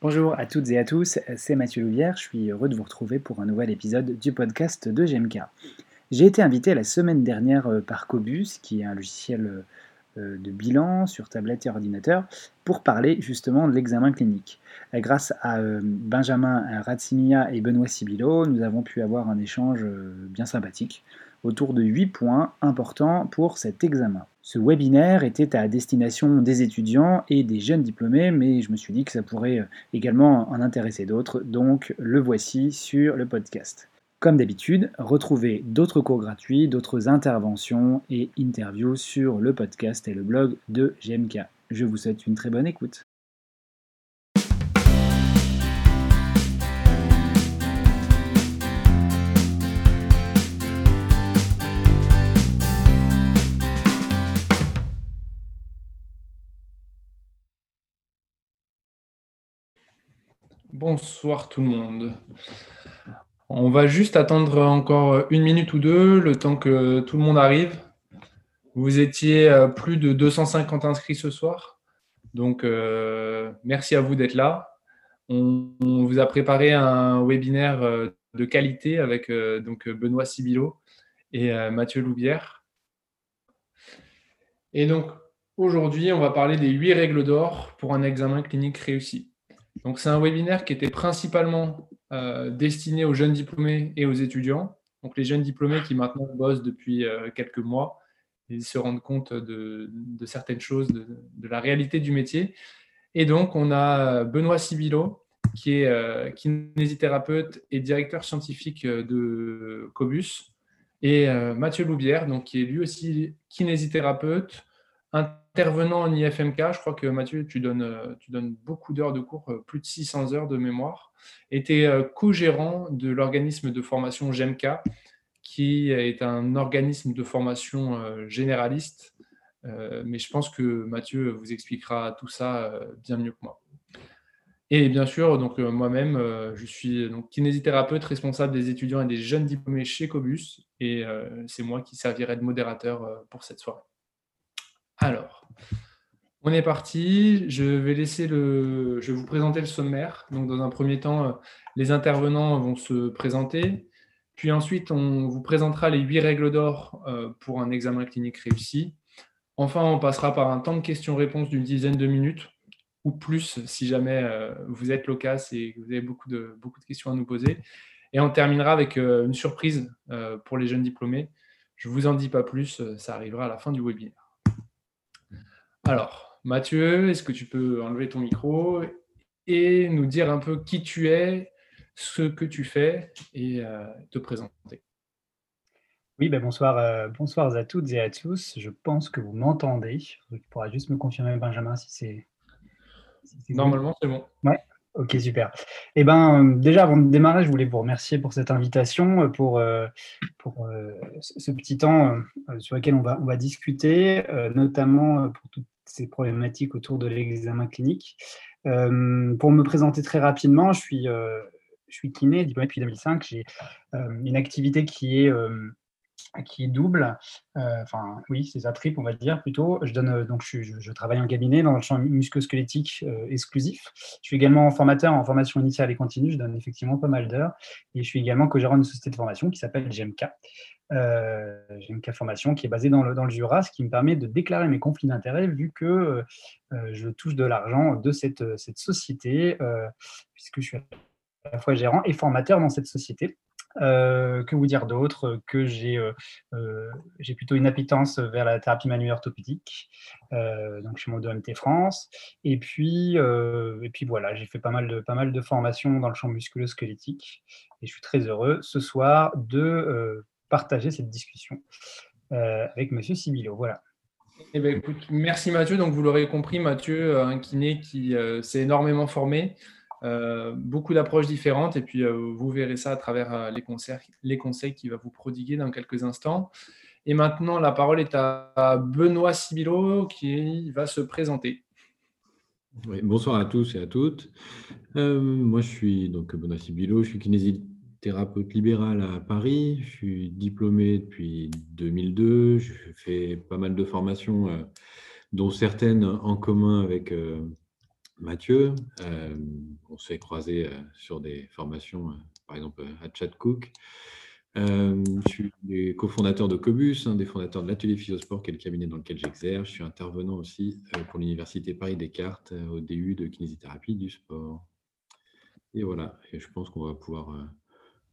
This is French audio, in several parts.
Bonjour à toutes et à tous, c'est Mathieu Louvière, je suis heureux de vous retrouver pour un nouvel épisode du podcast de GMK. J'ai été invité la semaine dernière euh, par Cobus, qui est un logiciel euh, de bilan sur tablette et ordinateur, pour parler justement de l'examen clinique. Euh, grâce à Benjamin Ratsimia et Benoît Sibilo, nous avons pu avoir un échange bien sympathique autour de 8 points importants pour cet examen. Ce webinaire était à destination des étudiants et des jeunes diplômés, mais je me suis dit que ça pourrait euh, également en intéresser d'autres, donc le voici sur le podcast. Comme d'habitude, retrouvez d'autres cours gratuits, d'autres interventions et interviews sur le podcast et le blog de GMK. Je vous souhaite une très bonne écoute. Bonsoir tout le monde. On va juste attendre encore une minute ou deux, le temps que tout le monde arrive. Vous étiez euh, plus de 250 inscrits ce soir. Donc, euh, merci à vous d'être là. On, vous a préparé un webinaire euh, de qualité avec donc Benoît Sibilo et Mathieu Loubière. Et donc, aujourd'hui, on va parler des huit règles d'or pour un examen clinique réussi. Donc, c'est un webinaire qui était principalement euh, destiné aux jeunes diplômés et aux étudiants. Donc, les jeunes diplômés qui maintenant bossent depuis euh, quelques mois et se rendent compte de, certaines choses, de, la réalité du métier. Et donc, on a Benoît Sibilo, qui est euh, kinésithérapeute et directeur scientifique de Cobus, et Mathieu Loubière, donc, qui est lui aussi kinésithérapeute, intervenant en IFMK, je crois que Mathieu, tu donnes, euh, tu donnes beaucoup d'heures de cours, euh, plus de 600 heures de mémoire, et tu es euh, co-gérant de l'organisme de formation GEMK, qui est un organisme de formation généraliste. mais je pense que Mathieu vous expliquera tout ça bien mieux que moi. Et bien sûr, moi-même, je suis kinésithérapeute responsable des étudiants et des jeunes diplômés chez Cobus, et c'est moi qui servirai de modérateur pour cette soirée. Alors, on est parti. Je vais vous présenter le sommaire. Donc, dans un premier temps, euh, les intervenants vont se présenter. Puis ensuite, on vous présentera les huit règles d'or euh, pour un examen clinique réussi. Enfin, on passera par un temps de questions-réponses d'une dizaine de minutes ou plus si jamais euh, vous êtes loquace et que vous avez beaucoup de, beaucoup de questions à nous poser. Et on terminera avec une surprise pour les jeunes diplômés. Je ne vous en dis pas plus, ça arrivera à la fin du webinaire. Alors, Mathieu, est-ce que tu peux enlever ton micro et nous dire un peu qui tu es, ce que tu fais et euh, te présenter? Oui, ben bonsoir, euh, bonsoir à toutes et à tous. Je pense que vous m'entendez. Tu pourras juste me confirmer, Benjamin, si c'est. Normalement, c'est bon. Ouais. Ok, super. Eh ben, euh, déjà, avant de démarrer, je voulais vous remercier pour cette invitation, pour, pour ce petit temps sur lequel on va, discuter, notamment pour toutes ces problématiques autour de l'examen clinique. Euh, pour me présenter très rapidement, je suis, euh, je suis kiné, diplômé depuis 2005. J'ai euh, une activité qui est, qui double, enfin oui, c'est ça, triple, on va dire plutôt. Je, donne, donc, je, travaille en cabinet dans le champ musculosquelettique exclusif. Je suis également formateur en formation initiale et continue. Je donne effectivement pas mal d'heures. Et je suis également co-gérant d'une société de formation qui s'appelle GMK, euh, une formation qui est basée dans le, dans le Jura, ce qui me permet de déclarer mes conflits d'intérêts vu que euh, euh, je touche de l'argent de cette, cette société, puisque je suis à la fois gérant et formateur dans cette société. Que vous dire d'autre Que j'ai j'ai plutôt une appétence vers la thérapie manuelle orthopédique, donc chez mon MT France. Et puis, et puis voilà, j'ai fait pas mal, de, pas mal de formations dans le champ musculo-squelettique. Et je suis très heureux ce soir de partager cette discussion euh, avec Monsieur Sibilo. Voilà. Eh ben, écoute, merci Mathieu. Donc, vous l'aurez compris, Mathieu, euh, un kiné qui euh, s'est énormément formé, beaucoup d'approches différentes, et puis vous verrez ça à travers les, concerts, les conseils qu'il va vous prodiguer dans quelques instants. Et maintenant, la parole est à Benoît Sibilo qui va se présenter. bonsoir à tous et à toutes. moi, je suis donc Benoît Sibilo, je suis kinésiste thérapeute libéral à Paris. Je suis diplômé depuis 2002. Je fais pas mal de formations, euh, dont certaines en commun avec euh, Mathieu. Euh, on s'est croisé sur des formations, par exemple à Chatcook. Euh, je suis cofondateur de Cobus, un des fondateurs de l'atelier Physiosport, qui est le cabinet dans lequel j'exerce. Je suis intervenant aussi euh, pour l'Université Paris-Descartes euh, au DU de kinésithérapie du sport. Et voilà, et je pense qu'on va pouvoir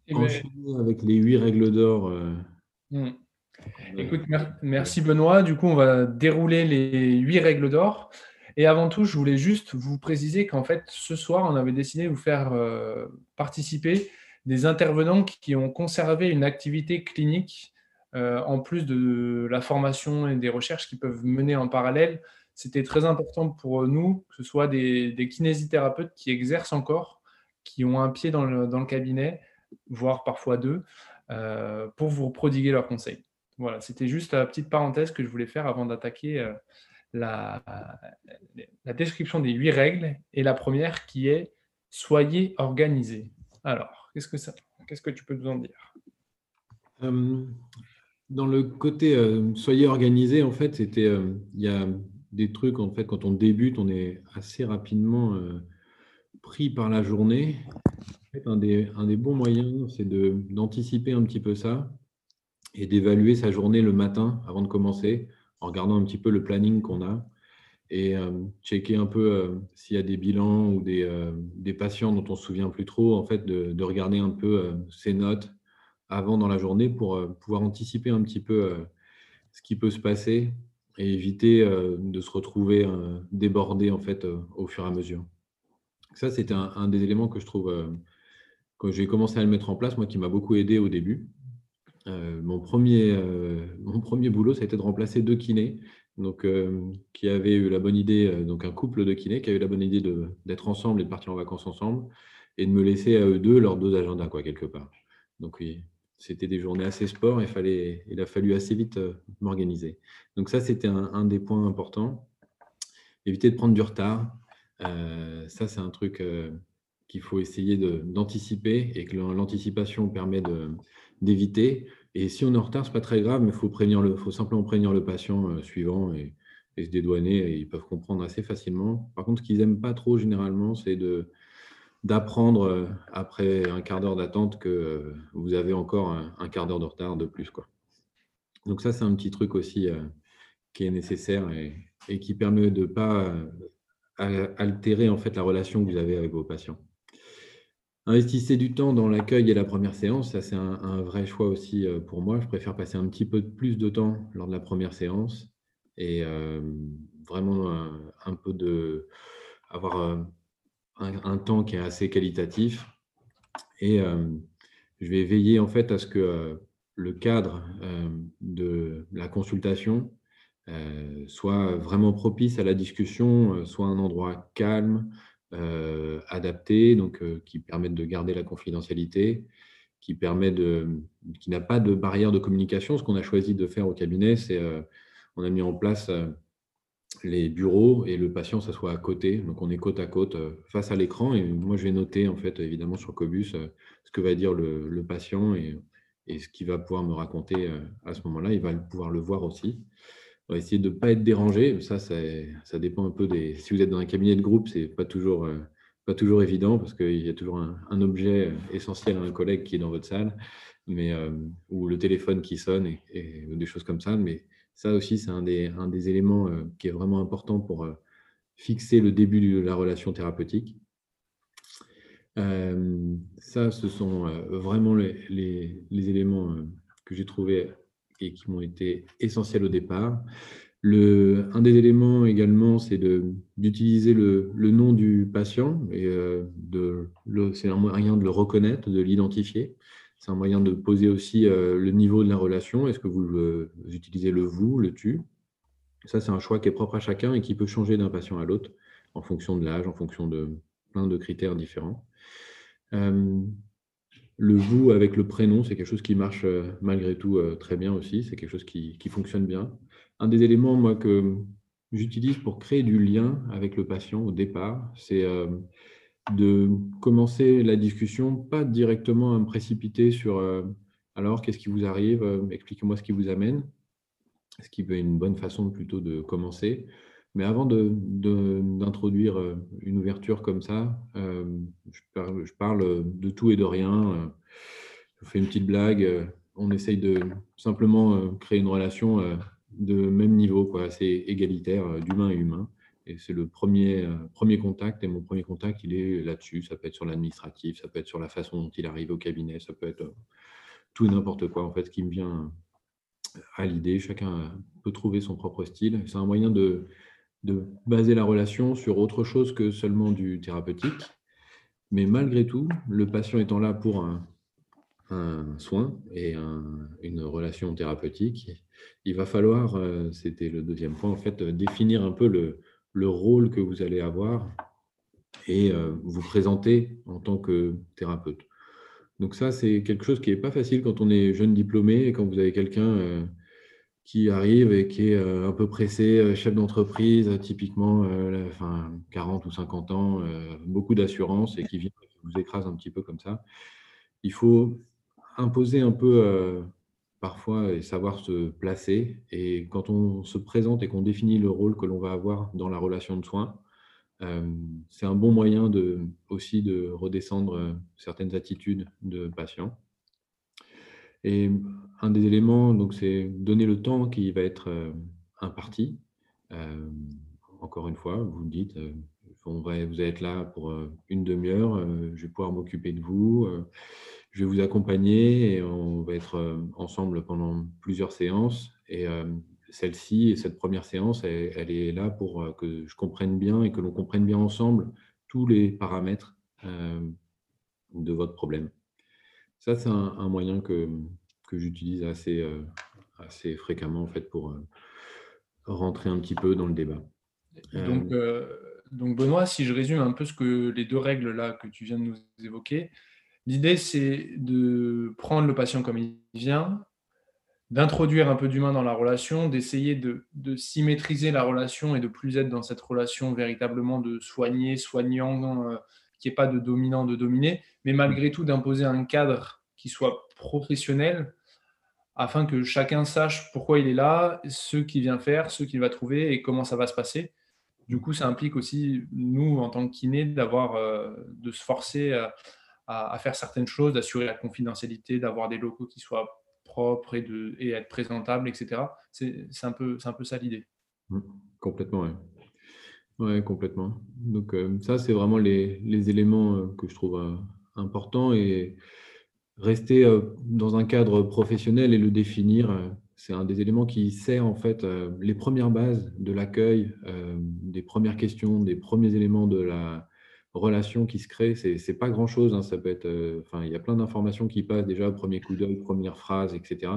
ben, enchaîner avec les huit règles d'or. Hmm. Écoute, merci Benoît. Du coup, on va dérouler les huit règles d'or. Et avant tout, je voulais juste vous préciser qu'en fait, ce soir, on avait décidé de vous faire participer des intervenants qui ont conservé une activité clinique euh, en plus de la formation et des recherches qui peuvent mener en parallèle. C'était très important pour nous que ce soit des, kinésithérapeutes qui exercent encore, qui ont un pied dans le, cabinet, voire parfois deux, euh, pour vous prodiguer leurs conseils. Voilà, c'était juste la petite parenthèse que je voulais faire avant d'attaquer euh, la, la description des huit règles. Et la première qui est Soyez organisés. Alors, Qu'est-ce que, que tu peux nous en dire? Euh, Dans le côté euh, soyez organisé, en fait, c'était euh, il y a des trucs en fait quand on débute, on est assez rapidement pris par la journée. un, des, un des bons moyens, c'est d'anticiper un petit peu ça et d'évaluer sa journée le matin avant de commencer, en regardant un petit peu le planning qu'on a et euh, checker un peu euh, s'il y a des bilans ou des, euh, patients dont on ne se souvient plus trop, en fait, de, de regarder un peu ces notes avant dans la journée pour pouvoir anticiper un petit peu ce qui peut se passer et éviter de se retrouver débordé en fait au fur et à mesure. Ça, c'était un, un, des éléments que je trouve, quand j'ai commencé à le mettre en place, moi qui m'a beaucoup aidé au début. Mon, premier, mon premier boulot, ça a été de remplacer deux kinés donc, euh, qui avait eu la bonne idée, euh, donc un couple de kinés qui a eu la bonne idée d'être ensemble et de partir en vacances ensemble et de me laisser à eux deux leurs deux agendas, quoi, quelque part. Donc, oui, c'était des journées assez sport et fallait, il a fallu assez vite euh, m'organiser. Donc, ça, c'était un, des points importants. Éviter de prendre du retard. ça, c'est un truc qu'il faut essayer d'anticiper et que l'anticipation permet d'éviter. Et si on est en retard, ce n'est pas très grave, mais il faut, simplement prévenir le patient euh, suivant et, se dédouaner. Et ils peuvent comprendre assez facilement. Par contre, ce qu'ils n'aiment pas trop généralement, c'est d'apprendre euh, après un quart d'heure d'attente que euh, vous avez encore un, quart d'heure de retard de plus. Quoi. Donc ça, c'est un petit truc aussi qui est nécessaire et, qui permet de ne pas altérer en fait la relation que vous avez avec vos patients. Investissez du temps dans l'accueil et la première séance, ça c'est un, vrai choix aussi euh, pour moi. Je préfère passer un petit peu plus de temps lors de la première séance et euh, vraiment un, peu de avoir euh, un, temps qui est assez qualitatif. Et je vais veiller en fait à ce que le cadre de la consultation soit vraiment propice à la discussion, soit un endroit calme, euh, adaptés, donc euh, qui permettent de garder la confidentialité, qui permet de, qui n'a pas de barrière de communication. Ce qu'on a choisi de faire au cabinet, c'est euh, on a mis en place les bureaux et le patient s'assoit à côté. Donc on est côte à côte face à l'écran et moi je vais noter en fait évidemment sur Cobus ce que va dire le, patient et, et, ce qu'il va pouvoir me raconter à ce moment-là. Il va pouvoir le voir aussi. On va essayer de ne pas être dérangé. Ça, ça dépend un peu des. Si vous êtes dans un cabinet de groupe, ce n'est pas toujours, euh, pas toujours évident parce qu'il y a toujours un, objet essentiel à un collègue qui est dans votre salle, mais, euh, ou le téléphone qui sonne et, des choses comme ça. Mais ça aussi, c'est un des, un des éléments euh, qui est vraiment important pour fixer le début de la relation thérapeutique. ça, ce sont vraiment les, les éléments que j'ai trouvés et qui m'ont été essentiels au départ. Le, un des éléments également, c'est d'utiliser le, le, nom du patient. et euh, C'est un moyen de le reconnaître, de l'identifier. C'est un moyen de poser aussi euh, le niveau de la relation. Est-ce que vous, utilisez le vous, le tu? Ça, c'est un choix qui est propre à chacun et qui peut changer d'un patient à l'autre en fonction de l'âge, en fonction de plein de critères différents. Euh, le vous avec le prénom, c'est quelque chose qui marche euh, malgré tout euh, très bien aussi. C'est quelque chose qui, fonctionne bien. Un des éléments, moi, que j'utilise pour créer du lien avec le patient au départ, c'est euh, de commencer la discussion, pas directement à me précipiter sur alors qu'est-ce qui vous arrive, expliquez-moi ce qui vous amène, ce qui peut être une bonne façon plutôt de commencer. Mais avant d'introduire de, une ouverture comme ça, je parle, je, parle, de tout et de rien. Je fais une petite blague. On essaye de simplement créer une relation de même niveau, quoi, assez égalitaire d'humain à humain. Et c'est le premier, premier contact. Et mon premier contact, il est là-dessus. Ça peut être sur l'administratif, ça peut être sur la façon dont il arrive au cabinet, ça peut être tout et n'importe quoi, en fait, qui me vient à l'idée. Chacun peut trouver son propre style. C'est un moyen de, de baser la relation sur autre chose que seulement du thérapeutique. Mais malgré tout, le patient étant là pour un, soin et une relation thérapeutique, il va falloir, euh, c'était le deuxième point, en fait, définir un peu le, le rôle que vous allez avoir et euh, vous présenter en tant que thérapeute. Donc ça, c'est quelque chose qui n'est pas facile quand on est jeune diplômé et quand vous avez quelqu'un euh, qui arrive et qui est euh, un peu pressé, chef d'entreprise, typiquement enfin, 40 ou 50 ans, beaucoup d'assurance et qui vient vous écrase un petit peu comme ça. Il faut imposer un peu parfois et savoir se placer. Et quand on se présente et qu'on définit le rôle que l'on va avoir dans la relation de soins, euh, c'est un bon moyen de, aussi de redescendre euh, certaines attitudes de patients. Et un des éléments, donc, c'est donner le temps qui va être euh, imparti. encore une fois, vous dites, vous allez être là pour une demi-heure, je vais pouvoir m'occuper de vous, je vais vous accompagner et on va être ensemble pendant plusieurs séances. Et celle-ci et cette première séance, elle, est là pour euh, que je comprenne bien et que l'on comprenne bien ensemble tous les paramètres euh, de votre problème. Ça, c'est un, moyen que, que j'utilise assez, euh, assez fréquemment en fait, pour rentrer un petit peu dans le débat. Donc, donc, Benoît, si je résume un peu ce que les deux règles là que tu viens de nous évoquer, l'idée c'est de prendre le patient comme il vient, d'introduire un peu d'humain dans la relation, d'essayer de, de, symétriser la relation et de plus être dans cette relation véritablement de soigner, soignant, euh, qui n'y pas de dominant, de dominé, mais malgré tout d'imposer un cadre qui soit professionnel afin que chacun sache pourquoi il est là, ce qu'il vient faire, ce qu'il va trouver et comment ça va se passer. Du coup, ça implique aussi, nous, en tant que kiné, d'avoir, euh, de se forcer à, faire certaines choses, d'assurer la confidentialité, d'avoir des locaux qui soient propre et, de, et être présentable, etc. C'est un, peu, un peu ça l'idée. Mmh, complètement, oui. Ouais, complètement. Donc euh, ça, c'est vraiment les, éléments euh, que je trouve euh, importants et rester dans un cadre professionnel et le définir, c'est un des éléments qui sert en fait les premières bases de l'accueil, des premières questions, des premiers éléments de la, relation qui se crée, c'est pas grand chose. Hein, ça peut être, enfin, il y a plein d'informations qui passent déjà premier coup d'œil, première phrase, etc.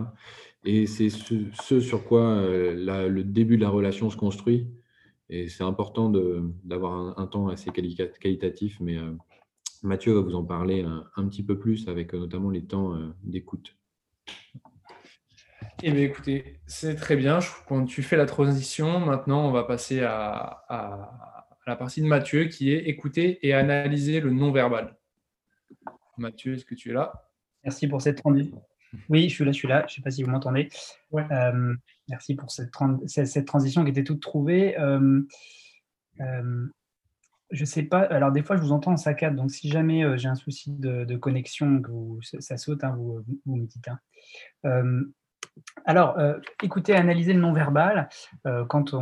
Et c'est ce, sur quoi le début de la relation se construit. Et c'est important d'avoir un, temps assez qualitatif. Mais euh, Mathieu va vous en parler un, petit peu plus avec notamment les temps d'écoute. Eh bien, écoutez, c'est très bien. Quand tu fais la transition, maintenant, on va passer à la partie de Mathieu qui est écouter et analyser le non-verbal. Mathieu, est-ce que tu es là? Merci pour cette transition. Oui, je suis là, je suis là. Je ne sais pas si vous m'entendez. Euh, merci pour cette, cette, transition qui était toute trouvée. Euh, euh, je ne sais pas. Alors, des fois, je vous entends en saccade. Donc, si jamais j'ai un souci de, connexion, que ça saute, hein, vous, vous, me dites. Hein. Alors, écoutez, analyser le non-verbal, quand,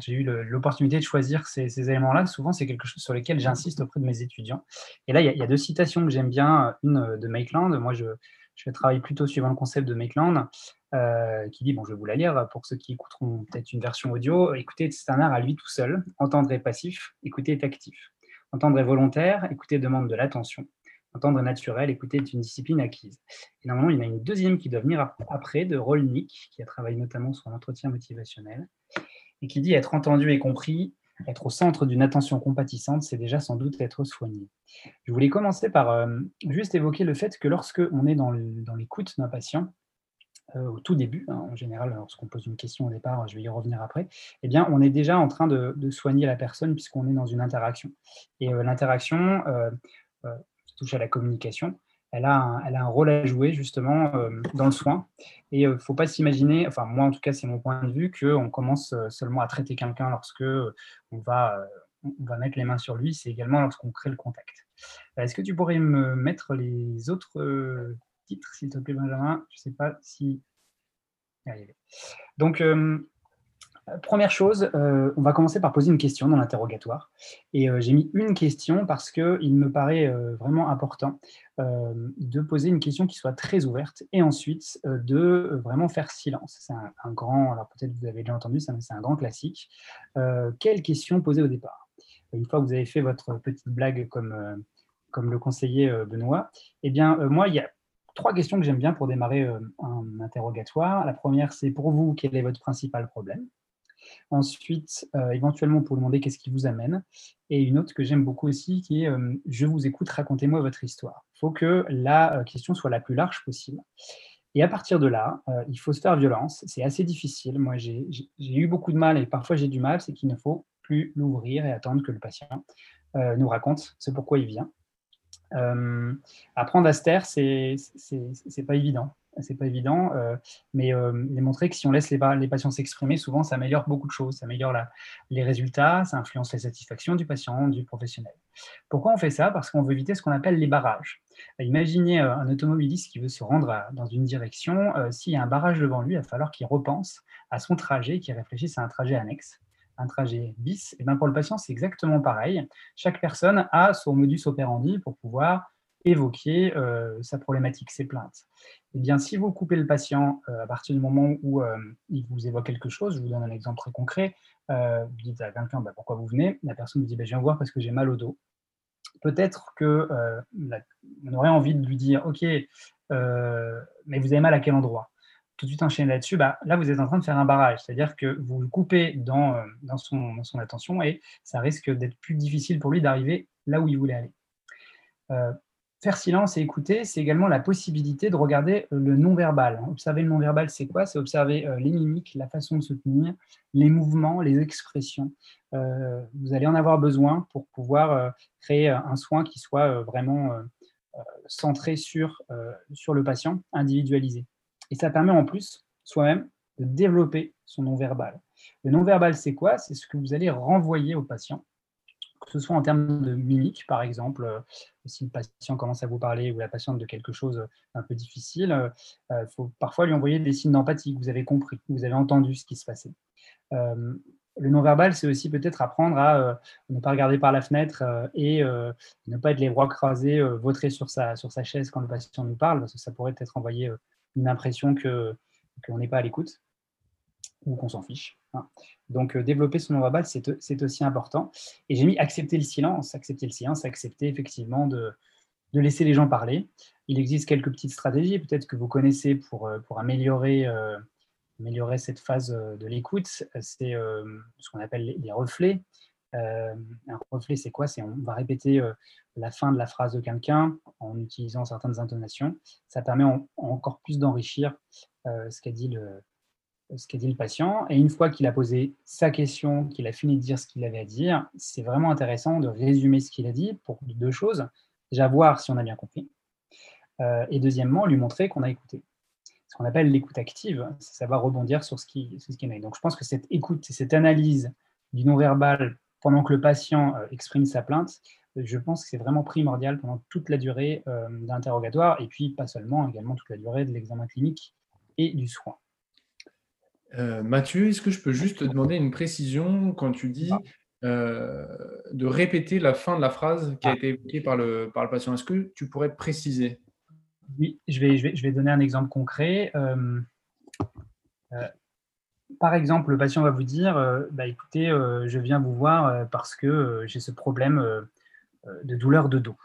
j'ai eu l'opportunité de choisir ces, éléments-là, souvent c'est quelque chose sur lequel j'insiste auprès de mes étudiants. Et là, il y, a deux citations que j'aime bien, une de Maitland, moi je, je travaille plutôt suivant le concept de Maitland, euh, qui dit, bon, je vais vous la lire pour ceux qui écouteront peut-être une version audio, écouter c'est un art à lui tout seul, entendre est passif, écouter est actif. Entendre est volontaire, écouter demande de l'attention. Entendre naturel, écouter est une discipline acquise. Et normalement, il y en a une deuxième qui doit venir après, de Rolnick, qui a travaillé notamment sur l'entretien motivationnel, et qui dit être entendu et compris, être au centre d'une attention compatissante, c'est déjà sans doute être soigné. Je voulais commencer par euh, juste évoquer le fait que lorsque on est dans l'écoute d'un patient, euh, au tout début, hein, en général, lorsqu'on pose une question au départ, je vais y revenir après, eh bien, on est déjà en train de, soigner la personne puisqu'on est dans une interaction. Et euh, l'interaction, touche à la communication, elle a, un, rôle à jouer justement dans le soin. Et il ne faut pas s'imaginer, enfin moi en tout cas c'est mon point de vue, qu'on commence seulement à traiter quelqu'un lorsque on va, on va mettre les mains sur lui, c'est également lorsqu'on crée le contact. Est-ce que tu pourrais me mettre les autres titres, s'il te plaît Benjamin? Je ne sais pas si... Donc, Première chose, euh, on va commencer par poser une question dans l'interrogatoire. Et euh, j'ai mis une question parce qu'il me paraît euh, vraiment important de poser une question qui soit très ouverte et ensuite de vraiment faire silence. C'est un, grand, alors peut-être vous avez déjà entendu, c'est un grand classique. quelle question poser au départ? Une fois que vous avez fait votre petite blague comme, comme le conseiller Benoît, eh bien, moi, il y a trois questions que j'aime bien pour démarrer un interrogatoire. La première, c'est pour vous, quel est votre principal problème? Ensuite, euh, éventuellement, pour demander qu'est-ce qui vous amène. Et une autre que j'aime beaucoup aussi, qui est euh, je vous écoute, racontez-moi votre histoire. Il faut que la euh, question soit la plus large possible. Et à partir de là, il faut se faire violence. C'est assez difficile. Moi, j'ai eu beaucoup de mal et parfois j'ai du mal, c'est qu'il ne faut plus l'ouvrir et attendre que le patient nous raconte ce pourquoi il vient. apprendre à se taire, c'est pas évident c'est pas évident, euh, mais euh, il est montré que si on laisse les, patients s'exprimer, souvent ça améliore beaucoup de choses. Ça améliore les résultats, ça influence la satisfaction du patient, du professionnel. Pourquoi on fait ça? Parce qu'on veut éviter ce qu'on appelle les barrages. Imaginez euh, un automobiliste qui veut se rendre dans une direction. S'il y a un barrage devant lui, il va falloir qu'il repense à son trajet, qu'il réfléchisse à un trajet annexe un trajet bis, et bien pour le patient, c'est exactement pareil. Chaque personne a son modus operandi pour pouvoir évoquer euh, sa problématique, ses plaintes. Eh bien, si vous coupez le patient euh, à partir du moment où euh, il vous évoque quelque chose, je vous donne un exemple très concret, vous dites à quelqu'un bah, pourquoi vous venez, la personne vous dit bah, je viens voir parce que j'ai mal au dos. Peut-être que aurait envie de lui dire ok, mais vous avez mal à quel endroit? Tout de suite enchaîner là-dessus, bah, là vous êtes en train de faire un barrage, c'est-à-dire que vous le coupez dans, dans son attention et ça risque d'être plus difficile pour lui d'arriver là où il voulait aller. Faire silence et écouter, c'est également la possibilité de regarder euh, le non-verbal. Observer le non-verbal, c'est quoi? C'est observer euh, les mimiques, la façon de se tenir, les mouvements, les expressions. Euh, vous allez en avoir besoin pour pouvoir créer un soin qui soit vraiment centré sur, sur le patient, individualisé. Et ça permet en plus, soi-même, de développer son non-verbal. Le non-verbal, c'est quoi? C'est ce que vous allez renvoyer au patient que ce soit en termes de mimique, par exemple, euh, si le patient commence à vous parler ou la patiente de quelque chose un peu difficile, il euh, faut parfois lui envoyer des signes d'empathie, que vous avez compris, que vous avez entendu ce qui se passait. Euh, le non-verbal, c'est aussi peut-être apprendre à ne pas regarder par la fenêtre et ne pas être les bras croisés, vautrer sur sa, sur sa chaise quand le patient nous parle, parce que ça pourrait peut-être envoyer une impression qu'on n'est pas à l'écoute ou qu'on s'en fiche. Hein. Donc, euh, développer son non-verbal, c'est aussi important. Et j'ai mis accepter le silence, accepter le silence, accepter effectivement de, laisser les gens parler. Il existe quelques petites stratégies, peut-être que vous connaissez pour, euh, euh, améliorer cette phase de l'écoute. C'est ce qu'on appelle les, reflets. un reflet, c'est quoi? C'est on va répéter la fin de la phrase de quelqu'un en utilisant certaines intonations. Ça permet encore plus d'enrichir ce qu'a dit le, ce qu'a dit le patient. Et une fois qu'il a posé sa question, qu'il a fini de dire ce qu'il avait à dire, c'est vraiment intéressant de résumer ce qu'il a dit pour deux choses. Déjà, voir si on a bien compris. Euh, et deuxièmement, lui montrer qu'on a écouté. Ce qu'on appelle l'écoute active, c'est savoir rebondir sur ce qui, sur ce qui est. Donc, je pense que cette écoute, cette analyse du non-verbal pendant que le patient euh, exprime sa plainte, je pense que c'est vraiment primordial pendant toute la durée euh, d'interrogatoire, et puis pas seulement, également toute la durée de l'examen clinique et du soin. Euh, Mathieu, est-ce que je peux juste te demander une précision quand tu dis euh, de répéter la fin de la phrase qui a ah. été évoquée par le, par le patient? Est-ce que tu pourrais préciser? Oui, je vais, je, vais, donner un exemple concret. Euh, par exemple, le patient va vous dire bah, écoutez, je viens vous voir parce que j'ai ce problème de douleur de dos.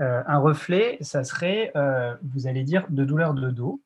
un reflet, ça serait, vous allez dire de douleur de dos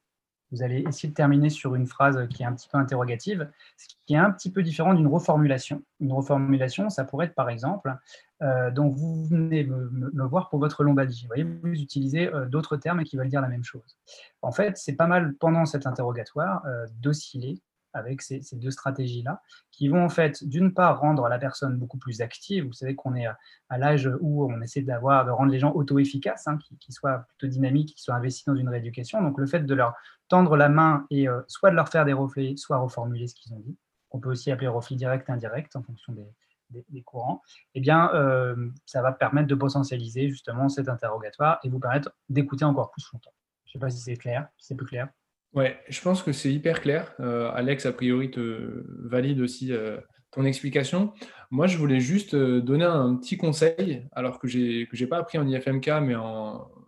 vous allez essayer de terminer sur une phrase qui est un petit peu interrogative, ce qui est un petit peu différent d'une reformulation. Une reformulation, ça pourrait être par exemple, euh, donc vous venez me, voir pour votre lombalgie. Vous voyez, vous utilisez euh, d'autres termes qui veulent dire la même chose. En fait, c'est pas mal pendant cet interrogatoire euh, d'osciller avec ces, deux stratégies-là, qui vont en fait, d'une part, rendre la personne beaucoup plus active. Vous savez qu'on est à l'âge où on essaie d'avoir, de rendre les gens auto-efficaces, hein, qui, soient plutôt dynamiques, qui soient investis dans une rééducation. Donc, le fait de leur tendre la main et euh, soit de leur faire des reflets, soit reformuler ce qu'ils ont dit, on peut aussi appeler reflets direct, indirect, en fonction des, courants, eh bien, euh, ça va permettre de potentialiser justement cet interrogatoire et vous permettre d'écouter encore plus longtemps. Je ne sais pas si c'est clair, si c'est plus clair. Ouais, je pense que c'est hyper clair. Euh, Alex, a priori, te valide aussi euh, ton explication. Moi, je voulais juste euh, donner un petit conseil, alors que je n'ai pas appris en IFMK, mais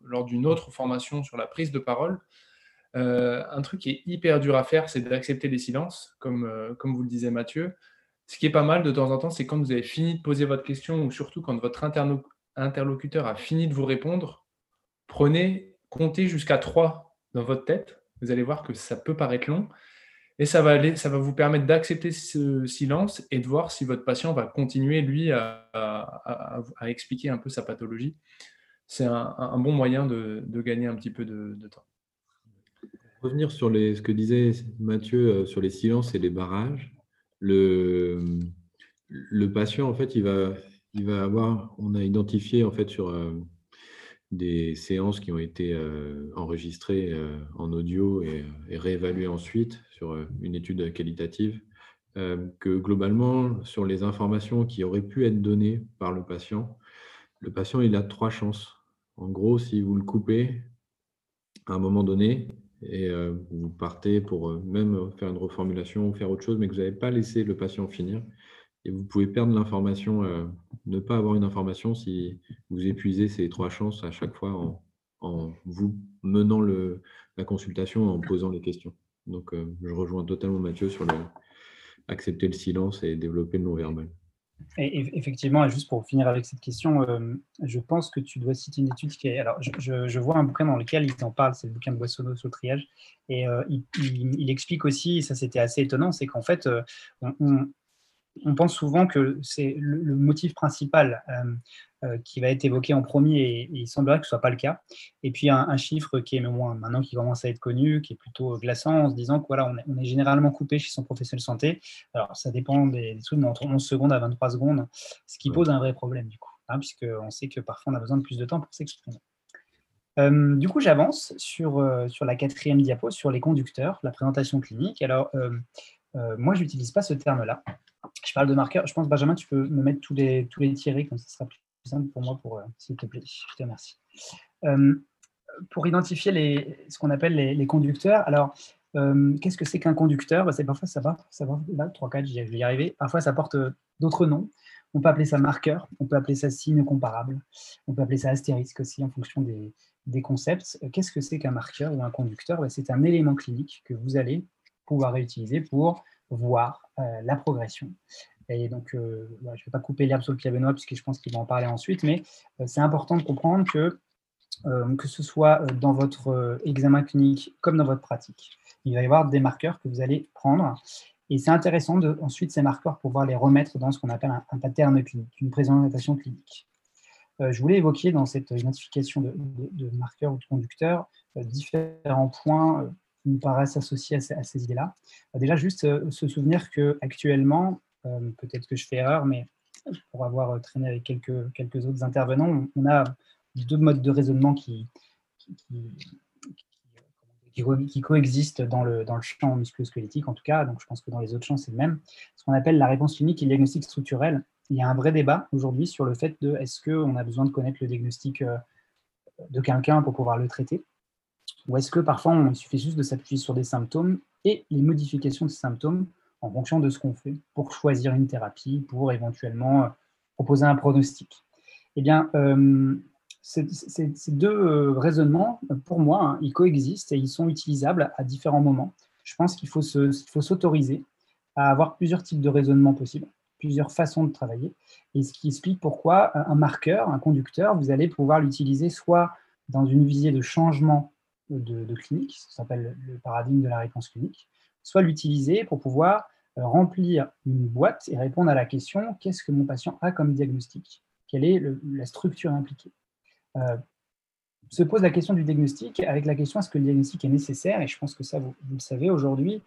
lors d'une autre formation sur la prise de parole. un truc qui est hyper dur à faire, c'est d'accepter les silences, comme, comme vous le disait Mathieu. Ce qui est pas mal de temps en temps, c'est quand vous avez fini de poser votre question, ou surtout quand votre interlocuteur a fini de vous répondre, prenez, comptez jusqu'à 3 dans votre tête vous allez voir que ça peut paraître long. Et ça va, aller, ça va vous permettre d'accepter ce silence et de voir si votre patient va continuer, lui, à, expliquer un peu sa pathologie. C'est un, bon moyen de, gagner un petit peu de, temps. Revenir sur les, ce que disait Mathieu euh, sur les silences et les barrages. Le, le patient, en fait, il va, il va avoir, on a identifié en fait sur euh, des séances qui ont été euh, enregistrées euh, en audio et, réévaluées ensuite sur euh, une étude qualitative, que globalement, sur les informations qui auraient pu être données par le patient, le patient il a trois chances. En gros, si vous le coupez à un moment donné et vous partez pour même faire une reformulation ou faire autre chose, mais que vous n'avez pas laissé le patient finir, et vous pouvez perdre l'information, euh, ne pas avoir une information si vous épuisez ces trois chances à chaque fois en, vous menant la consultation, en posant les questions. Donc, euh, je rejoins totalement Mathieu sur accepter le silence et développer le non-verbal. Et effectivement, juste pour finir avec cette question, euh, je pense que tu dois citer une étude qui est. Alors, je, vois un bouquin dans lequel il en parle, c'est le bouquin de Boissonneau sur le triage, et il, explique aussi, et ça c'était assez étonnant, c'est qu'en fait, on pense souvent que c'est le, motif principal euh, euh, qui va être évoqué en premier, et, il semblerait que ce ne soit pas le cas. Et puis un, chiffre qui est moins, maintenant qui commence à être connu, qui est plutôt glaçant, en se disant que voilà, on est, généralement coupé chez son professionnel de santé. Alors ça dépend des, trucs, mais entre 11 secondes à 23 secondes, ce qui pose un vrai problème du coup, hein, puisqu'on sait que parfois on a besoin de plus de temps pour s'exprimer. Euh, du coup, j'avance sur, sur la quatrième diapo, sur les conducteurs, la présentation clinique. Alors, moi, je n'utilise pas ce terme-là je parle de marqueurs. Je pense, Benjamin, tu peux me mettre tous les, tous les tirés, comme ça sera plus simple pour moi, pour, euh, s'il te plaît. Je te remercie. Euh, pour identifier les, ce qu'on appelle les, conducteurs, alors, euh, qu'est-ce que c'est qu'un conducteur? Bah, c'est Parfois, ça va, ça va, là, 3, 4, je vais y arriver. Parfois, ça porte d'autres noms. On peut appeler ça marqueur, on peut appeler ça signe comparable, on peut appeler ça astérisque aussi en fonction des, des concepts. Qu'est-ce que c'est qu'un marqueur ou un conducteur? Bah, C'est un élément clinique que vous allez pouvoir réutiliser pour voir la progression. Et donc, euh, je ne vais pas couper l'herbe sur le pied Benoît, puisque je pense qu'il va en parler ensuite, mais euh, c'est important de comprendre que, que ce soit dans votre examen clinique comme dans votre pratique, il va y avoir des marqueurs que vous allez prendre. Et c'est intéressant de, ensuite, ces marqueurs, pouvoir les remettre dans ce qu'on appelle un, pattern clinique, une présentation clinique. je voulais évoquer dans cette identification de, de marqueurs ou de conducteurs différents points qui nous paraissent associés à, ces idées-là. Euh, déjà, juste euh, se souvenir qu'actuellement, euh, peut-être que je fais erreur, mais pour avoir traîné avec quelques, autres intervenants, on, a deux modes de raisonnement qui, coexistent dans le, champ musculo-squelettique, en tout cas, donc je pense que dans les autres champs, c'est le même. Ce qu'on appelle la réponse clinique et le diagnostic structurel. Il y a un vrai débat aujourd'hui sur le fait de est-ce qu'on a besoin de connaître le diagnostic de quelqu'un pour pouvoir le traiter? Ou est-ce que parfois il suffit juste de s'appuyer sur des symptômes et les modifications de ces symptômes en fonction de ce qu'on fait pour choisir une thérapie, pour éventuellement euh, proposer un pronostic Eh bien, euh, ces, deux euh, raisonnements, pour moi, hein, ils coexistent et ils sont utilisables à différents moments. Je pense qu'il faut s'autoriser à avoir plusieurs types de raisonnements possibles, plusieurs façons de travailler, et ce qui explique pourquoi un marqueur, un conducteur, vous allez pouvoir l'utiliser soit dans une visée de changement de, clinique, ça s'appelle le paradigme de la réponse clinique, soit l'utiliser pour pouvoir euh, remplir une boîte et répondre à la question qu'est-ce que mon patient a comme diagnostic? Quelle est la structure impliquée? Euh, se pose la question du diagnostic avec la question est-ce que le diagnostic est nécessaire? Et je pense que ça, vous, le savez aujourd'hui,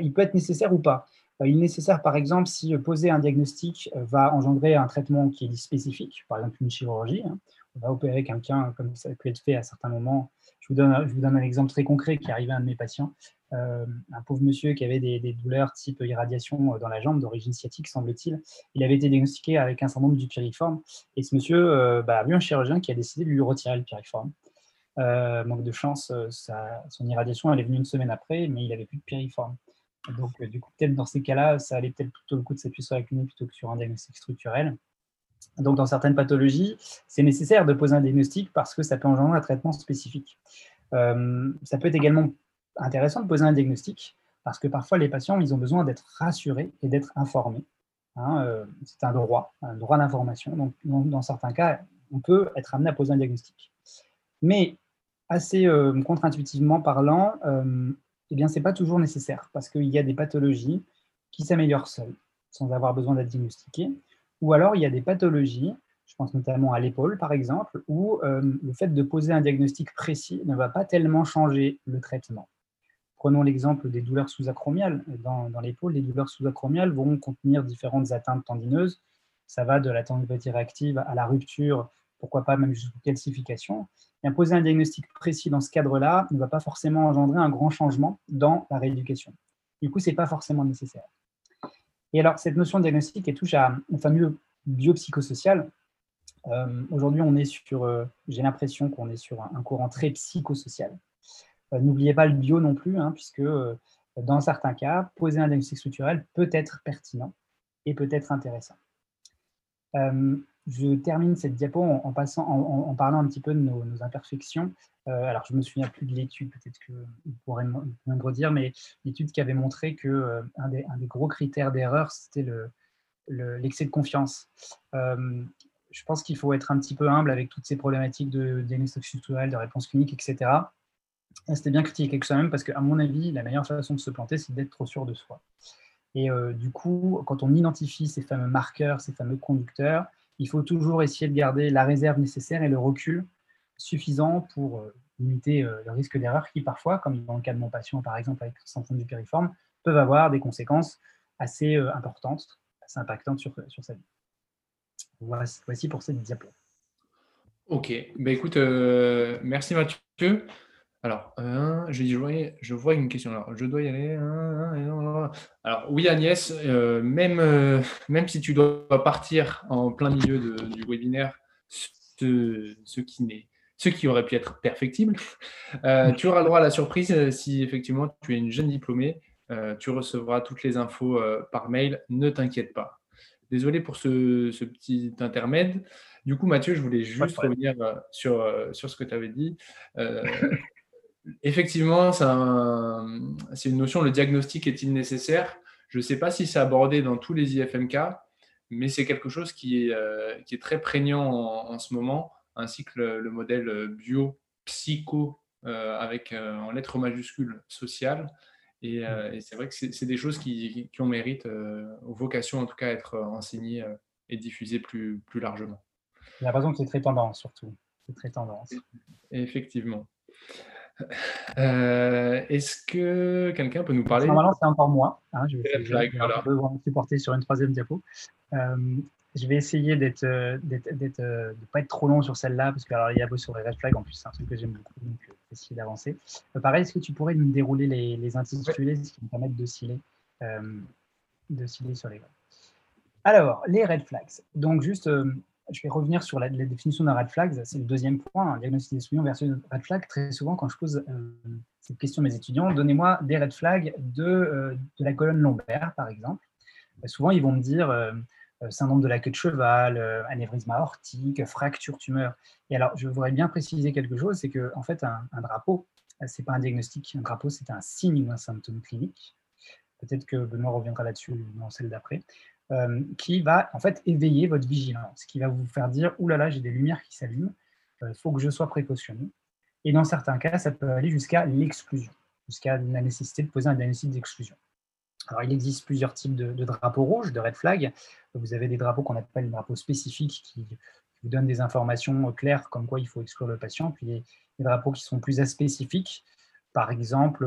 il peut être nécessaire ou pas. il est nécessaire, par exemple, si poser un diagnostic va engendrer un traitement qui est spécifique, par exemple une chirurgie. Hein. On va opérer quelqu'un comme ça peut être fait à certains moments. Je vous donne, un exemple très concret qui est arrivé à un de mes patients. Euh, un pauvre monsieur qui avait des, douleurs type irradiation euh, dans la jambe, d'origine sciatique, semble-t-il. Il avait été diagnostiqué avec un syndrome du piriforme. Et ce monsieur euh, bah, a vu un chirurgien qui a décidé de lui retirer le piriforme. manque de chance, son irradiation elle est venue une semaine après, mais il n'avait plus de piriforme. Donc, du coup, peut-être dans ces cas-là, ça allait peut-être plutôt le coup de s'appuyer sur la clinique plutôt que sur un diagnostic structurel. Donc, dans certaines pathologies, c'est nécessaire de poser un diagnostic parce que ça peut engendrer un traitement spécifique. ça peut être également intéressant de poser un diagnostic parce que parfois les patients, ont besoin d'être rassurés et d'être informés. Hein, euh, c'est un droit, un droit d'information. Donc, dans, certains cas, on peut être amené à poser un diagnostic. Mais assez euh, contre-intuitivement parlant, euh, eh bien, ce n'est pas toujours nécessaire parce qu'il y a des pathologies qui s'améliorent seules sans avoir besoin d'être diagnostiquées. Ou alors, il y a des pathologies, je pense notamment à l'épaule par exemple, où le fait de poser un diagnostic précis ne va pas tellement changer le traitement. Prenons l'exemple des douleurs sous-acromiales. Dans, l'épaule, les douleurs sous-acromiales vont contenir différentes atteintes tendineuses. Ça va de la tendinopathie réactive à la rupture, pourquoi pas même jusqu'à calcification. Et poser un diagnostic précis dans ce cadre-là ne va pas forcément engendrer un grand changement dans la rééducation. Du coup, ce n'est pas forcément nécessaire. Et alors, cette notion de diagnostic touche à un fameux biopsychosocial. Euh, Aujourd'hui, on est sur, euh, j'ai l'impression qu'on est sur un courant très psychosocial. Euh, n'oubliez pas le bio non plus, hein, puisque dans certains cas, poser un diagnostic structurel peut être pertinent et peut être intéressant. Euh, je termine cette diapo en, parlant un petit peu de nos, imperfections. alors, je ne me souviens plus de l'étude, peut-être que vous pourrez me redire, mais l'étude qui avait montré que un, des, gros critères d'erreur, c'était l'excès de confiance. je pense qu'il faut être un petit peu humble avec toutes ces problématiques de diagnostic structurel, de réponse clinique, etc. C'était bien critiqué que même parce qu'à mon avis, la meilleure façon de se planter, c'est d'être trop sûr de soi. Et euh, du coup, quand on identifie ces fameux marqueurs, ces fameux conducteurs, il faut toujours essayer de garder la réserve nécessaire et le recul suffisant pour euh, limiter euh, le risque d'erreur qui parfois, comme dans le cas de mon patient par exemple avec syndrome du périforme, peuvent avoir des conséquences assez importantes, assez impactantes sur, sur sa vie. Voici, pour cette diapo. Ok, ben écoute, merci Mathieu. Alors, je, vois, je vois une question. Alors, je dois y aller. alors, oui, Agnès, euh, même, euh, même si tu dois partir en plein milieu du webinaire, ce, qui ce qui aurait pu être perfectible, euh, tu auras le droit à la surprise si effectivement tu es une jeune diplômée. tu recevras toutes les infos par mail. Ne t'inquiète pas. Désolé pour ce, ce, petit intermède. Du coup, Mathieu, je voulais juste revenir sur, sur ce que tu avais dit. Effectivement, c'est une notion, le diagnostic est-il nécessaire? Je ne sais pas si c'est abordé dans tous les IFMK, mais c'est quelque chose qui est, euh, qui est très prégnant en, ce moment, ainsi que le, modèle bio-psycho euh, avec euh, en lettres majuscules social. Et, et c'est vrai que c'est des choses qui, qui ont mérite, vocation en tout cas, à être enseignées et diffusées plus, plus largement. J'ai l'impression que c'est très tendance surtout. C'est très tendance. Effectivement. Euh, est-ce que quelqu'un peut nous parler? Normalement, c'est encore moi. Hein, je vais essayer de supporter sur une troisième diapo. Euh, je vais essayer d'être, euh, de ne pas être trop long sur celle-là, parce qu'il y a beau sur les red flags, en plus, c'est un truc que j'aime beaucoup, donc je vais essayer d'avancer. pareil, est-ce que tu pourrais nous dérouler les, les intitulés, ce qui me permettent de sciller, de sciller sur les Alors, les red flags. Donc, juste je vais revenir sur la, définition d'un red flag. C'est le deuxième point, un diagnostic d'exclusion versus red flag. Très souvent, quand je pose euh, cette question à mes étudiants, donnez-moi des red flags de, euh, la colonne lombaire, par exemple. Euh, souvent, ils vont me dire syndrome de la queue de cheval, anévrisme aortique, fracture, tumeur. Et alors, je voudrais bien préciser quelque chose, c'est que en fait, un, un drapeau, c'est pas un diagnostic. Un drapeau, c'est un signe ou un symptôme clinique. Peut-être que Benoît reviendra là-dessus dans celle d'après. Euh, qui va en fait éveiller votre vigilance, qui va vous faire dire Ouh là là, j'ai des lumières qui s'allument, il euh, faut que je sois précautionné. Et dans certains cas, ça peut aller jusqu'à l'exclusion, jusqu'à la nécessité de poser un diagnostic d'exclusion. Alors, il existe plusieurs types de, drapeaux rouges, de red flag. Vous avez des drapeaux qu'on appelle des drapeaux spécifiques qui vous donne des informations claires comme quoi il faut exclure le patient. Puis les, drapeaux qui sont plus spécifiques, par exemple,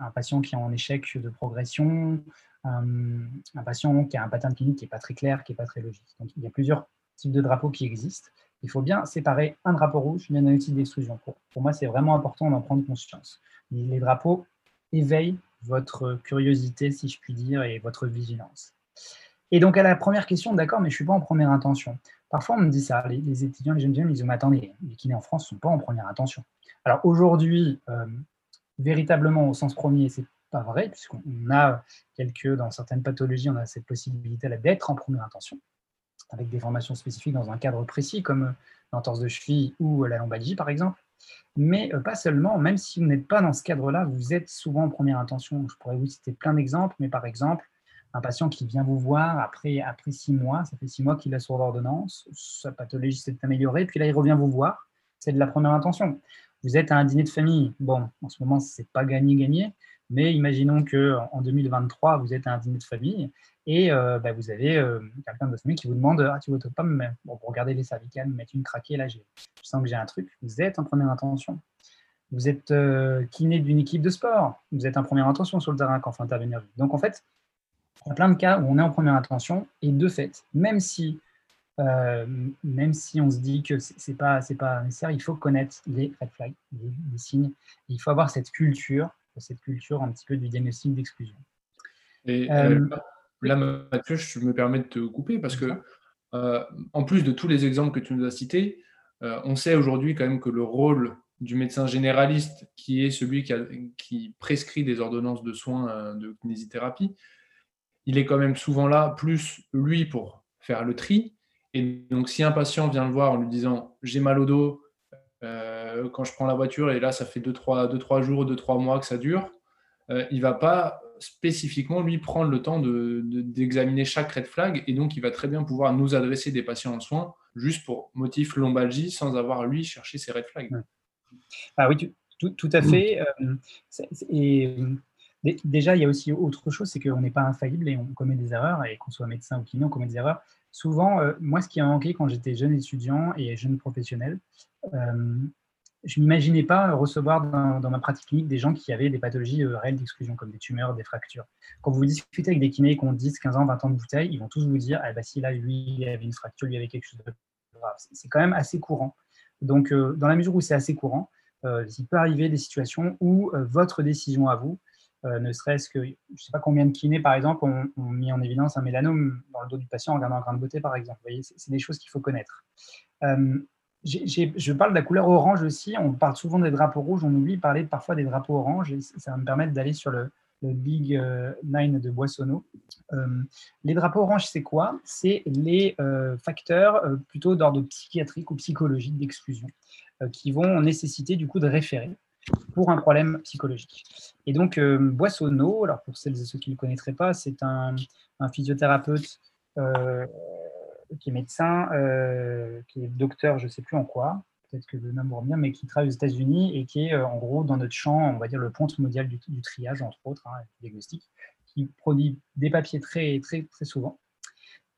un patient qui est en échec de progression, un, patient qui a un pattern clinique qui n'est pas très clair, qui n'est pas très logique. Donc, il y a plusieurs types de drapeaux qui existent. Il faut bien séparer un drapeau rouge d'un outil d'exclusion. Pour, pour moi, c'est vraiment important d'en prendre conscience. Les drapeaux éveillent votre curiosité, si je puis dire, et votre vigilance. Et donc, à la première question, d'accord, mais je ne suis pas en première intention. Parfois, on me dit ça, les, étudiants, les jeunes gens, ils disent, mais attendez, les kinés en France ne sont pas en première intention. Alors aujourd'hui, euh, véritablement, au sens premier, c'est pas vrai, puisqu'on a quelques, dans certaines pathologies, on a cette possibilité d'être en première intention, avec des formations spécifiques dans un cadre précis, comme l'entorse de cheville ou la lombalgie, par exemple. Mais euh, pas seulement, même si vous n'êtes pas dans ce cadre-là, vous êtes souvent en première intention. Je pourrais vous citer plein d'exemples, mais par exemple, un patient qui vient vous voir après, après six mois, ça fait six mois qu'il est sur l'ordonnance, sa pathologie s'est améliorée, puis là, il revient vous voir, c'est de la première intention. Vous êtes à un dîner de famille, bon, en ce moment, c'est pas gagné-gagné, mais imaginons qu'en 2023, vous êtes à un dîner de famille et euh, bah, vous avez euh, quelqu'un de votre famille qui vous demande Ah, tu veux pas me bon, pour regarder les cervicales, me mettre une craquée, là, je sens que j'ai un truc. Vous êtes en première intention. Vous êtes euh, kiné d'une équipe de sport. Vous êtes en première intention sur le terrain quand il faut intervenir. Donc, en fait, il y a plein de cas où on est en première intention et de fait, même si, même si on se dit que ce n'est pas, pas nécessaire, il faut connaître les red flags, les signes. Il faut avoir cette culture cette culture un petit peu du diagnostic d'exclusion. Et euh, euh, là, Mathieu, je me permets de te couper parce que, euh, en plus de tous les exemples que tu nous as cités, on sait aujourd'hui quand même que le rôle du médecin généraliste, qui est celui qui, qui prescrit des ordonnances de soins de kinésithérapie, il est quand même souvent là, plus lui pour faire le tri. Et donc, si un patient vient le voir en lui disant j'ai mal au dos, euh, quand je prends la voiture et là, ça fait 2-3 deux, trois, jours, 2-3 mois que ça dure, euh, il ne va pas spécifiquement lui prendre le temps d'examiner de, chaque red flag et donc il va très bien pouvoir nous adresser des patients en soins juste pour motif lombalgie sans avoir lui cherché ses red flags. Ah oui, tout, tout, à fait. Euh, et déjà, il y a aussi autre chose, c'est qu'on n'est pas infaillible et on commet des erreurs, et qu'on soit médecin ou kiné, on commet des erreurs. Souvent, moi, ce qui a manqué quand j'étais jeune étudiant et jeune professionnel, euh, je ne m'imaginais pas recevoir dans, ma pratique clinique des gens qui avaient des pathologies euh, réelles d'exclusion, comme des tumeurs, des fractures. Quand vous discutez avec des kinés qui ont 10, 15 ans, 20 ans de bouteille, ils vont tous vous dire ah bah, si là, lui, il avait une fracture, lui, il avait quelque chose de grave. C'est quand même assez courant. Donc, euh, dans la mesure où c'est assez courant, il peut arriver des situations où votre décision à vous, ne serait-ce que, je ne sais pas combien de kinés, par exemple, ont, mis en évidence un mélanome dans le dos du patient en regardant un grain de beauté, par exemple. Vous voyez, c'est des choses qu'il faut connaître je parle de la couleur orange aussi. On parle souvent des drapeaux rouges. On oublie de parler parfois des drapeaux orange. Et ça va me permettre d'aller sur le, Big euh, Nine de Boissonneau. Euh, les drapeaux orange, c'est quoi? C'est les euh, facteurs plutôt d'ordre psychiatrique ou psychologique d'exclusion qui vont nécessiter du coup de référer pour un problème psychologique. Et donc, Boissonneau, alors pour celles et ceux qui ne le connaîtraient pas, c'est un, physiothérapeute qui est médecin, euh, qui est docteur, je ne sais plus en quoi, peut-être que le nom va revenir, mais qui travaille aux États-Unis et qui est euh, en gros dans notre champ, on va dire le ponte mondial du, triage, entre autres, hein, diagnostic, qui produit des papiers très, très, très souvent.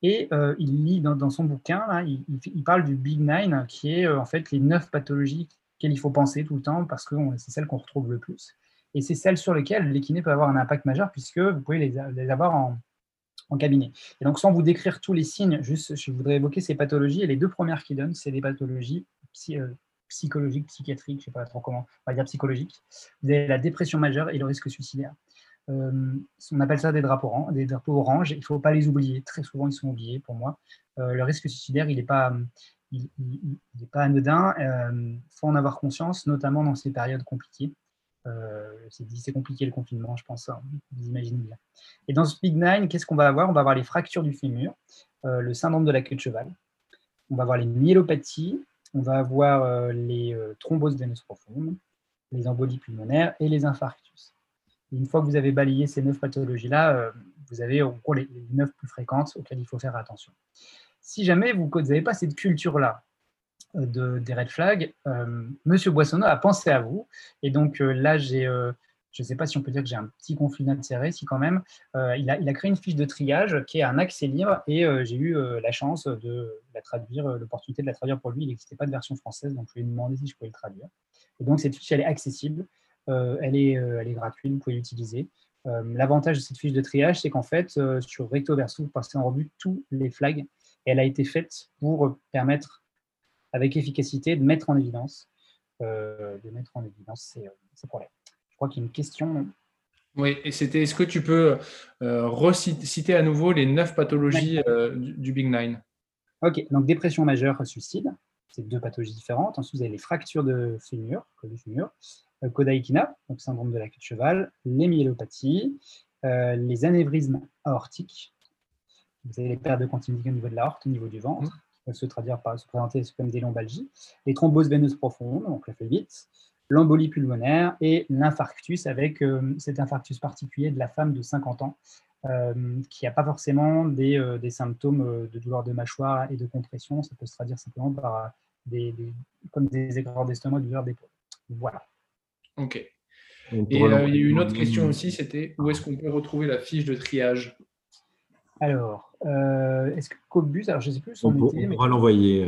Et euh, il lit dans, son bouquin, là, il, parle du Big Nine, qui est en fait les neuf pathologies auxquelles il faut penser tout le temps parce que c'est celles qu'on retrouve le plus. Et c'est celles sur lesquelles l'équiné peut avoir un impact majeur puisque vous pouvez les, les avoir en, en cabinet. Et donc, sans vous décrire tous les signes, juste, je voudrais évoquer ces pathologies. Et les deux premières qui donnent, c'est des pathologies euh, psychologiques, psychiatriques, je ne sais pas trop comment, on va dire psychologiques. Vous avez la dépression majeure et le risque suicidaire. Euh, on appelle ça des drapeaux, des drapeaux orange. Il ne faut pas les oublier. Très souvent, ils sont oubliés pour moi. Euh, le risque suicidaire, il n'est pas, il, pas anodin. Il faut en avoir conscience, notamment dans ces périodes compliquées. Euh, c'est compliqué le confinement, je pense, hein, vous imaginez bien. Et dans ce Big Nine, qu'est-ce qu'on va avoir? On va avoir les fractures du fémur, euh, le syndrome de la queue de cheval, on va avoir les myélopathies, on va avoir euh, les thromboses veineuses profondes, les embolies pulmonaires et les infarctus. une fois que vous avez balayé ces neuf pathologies-là, vous avez en gros les neuf plus fréquentes auxquelles il faut faire attention. Si jamais vous n'avez pas cette culture-là, de, des red flags, euh, Monsieur Boissonneau a pensé à vous. Et donc euh, là, j'ai euh, je ne sais pas si on peut dire que j'ai un petit conflit d'intérêt, si quand même, il, a, il, a, créé une fiche de triage qui est un accès libre et j'ai eu la chance de la traduire, l'opportunité de la traduire pour lui. Il n'existait pas de version française, donc je lui ai demandé si je pouvais le traduire. Et donc cette fiche, elle est accessible, elle, est, elle est gratuite, vous pouvez l'utiliser. L'avantage de cette fiche de triage, c'est qu'en fait, sur recto verso, vous passez en revue tous les flags. Elle a été faite pour permettre, avec efficacité, de mettre en évidence, de mettre en évidence ces problèmes crois qu'il y a une question. Oui, et c'était est-ce que tu peux euh, reciter à nouveau les neuf pathologies euh, du, Big Nine? Ok, donc dépression majeure, suicide, c'est deux pathologies différentes. Ensuite, vous avez les fractures de fémur, de fémur euh, donc syndrome de la queue de cheval, les myélopathies, euh, les anévrismes aortiques, vous avez les pertes de continuité au niveau de l'aorte, au niveau du ventre, mmh. qui peuvent se traduire par se présenter comme des lombalgies, les thromboses veineuses profondes, donc la fait vite, l'embolie pulmonaire et l'infarctus avec euh, cet infarctus particulier de la femme de 50 ans euh, qui n'a pas forcément des, euh, symptômes de douleur de mâchoire et de compression. Ça peut se traduire simplement par des, comme des aigreurs d'estomac, de douleur d'épaule. Voilà. Ok. Et il y a eu une autre question aussi, c'était où est-ce qu'on peut retrouver la fiche de triage? Alors, est-ce que Cobus, alors je ne sais plus on, on pourra l'envoyer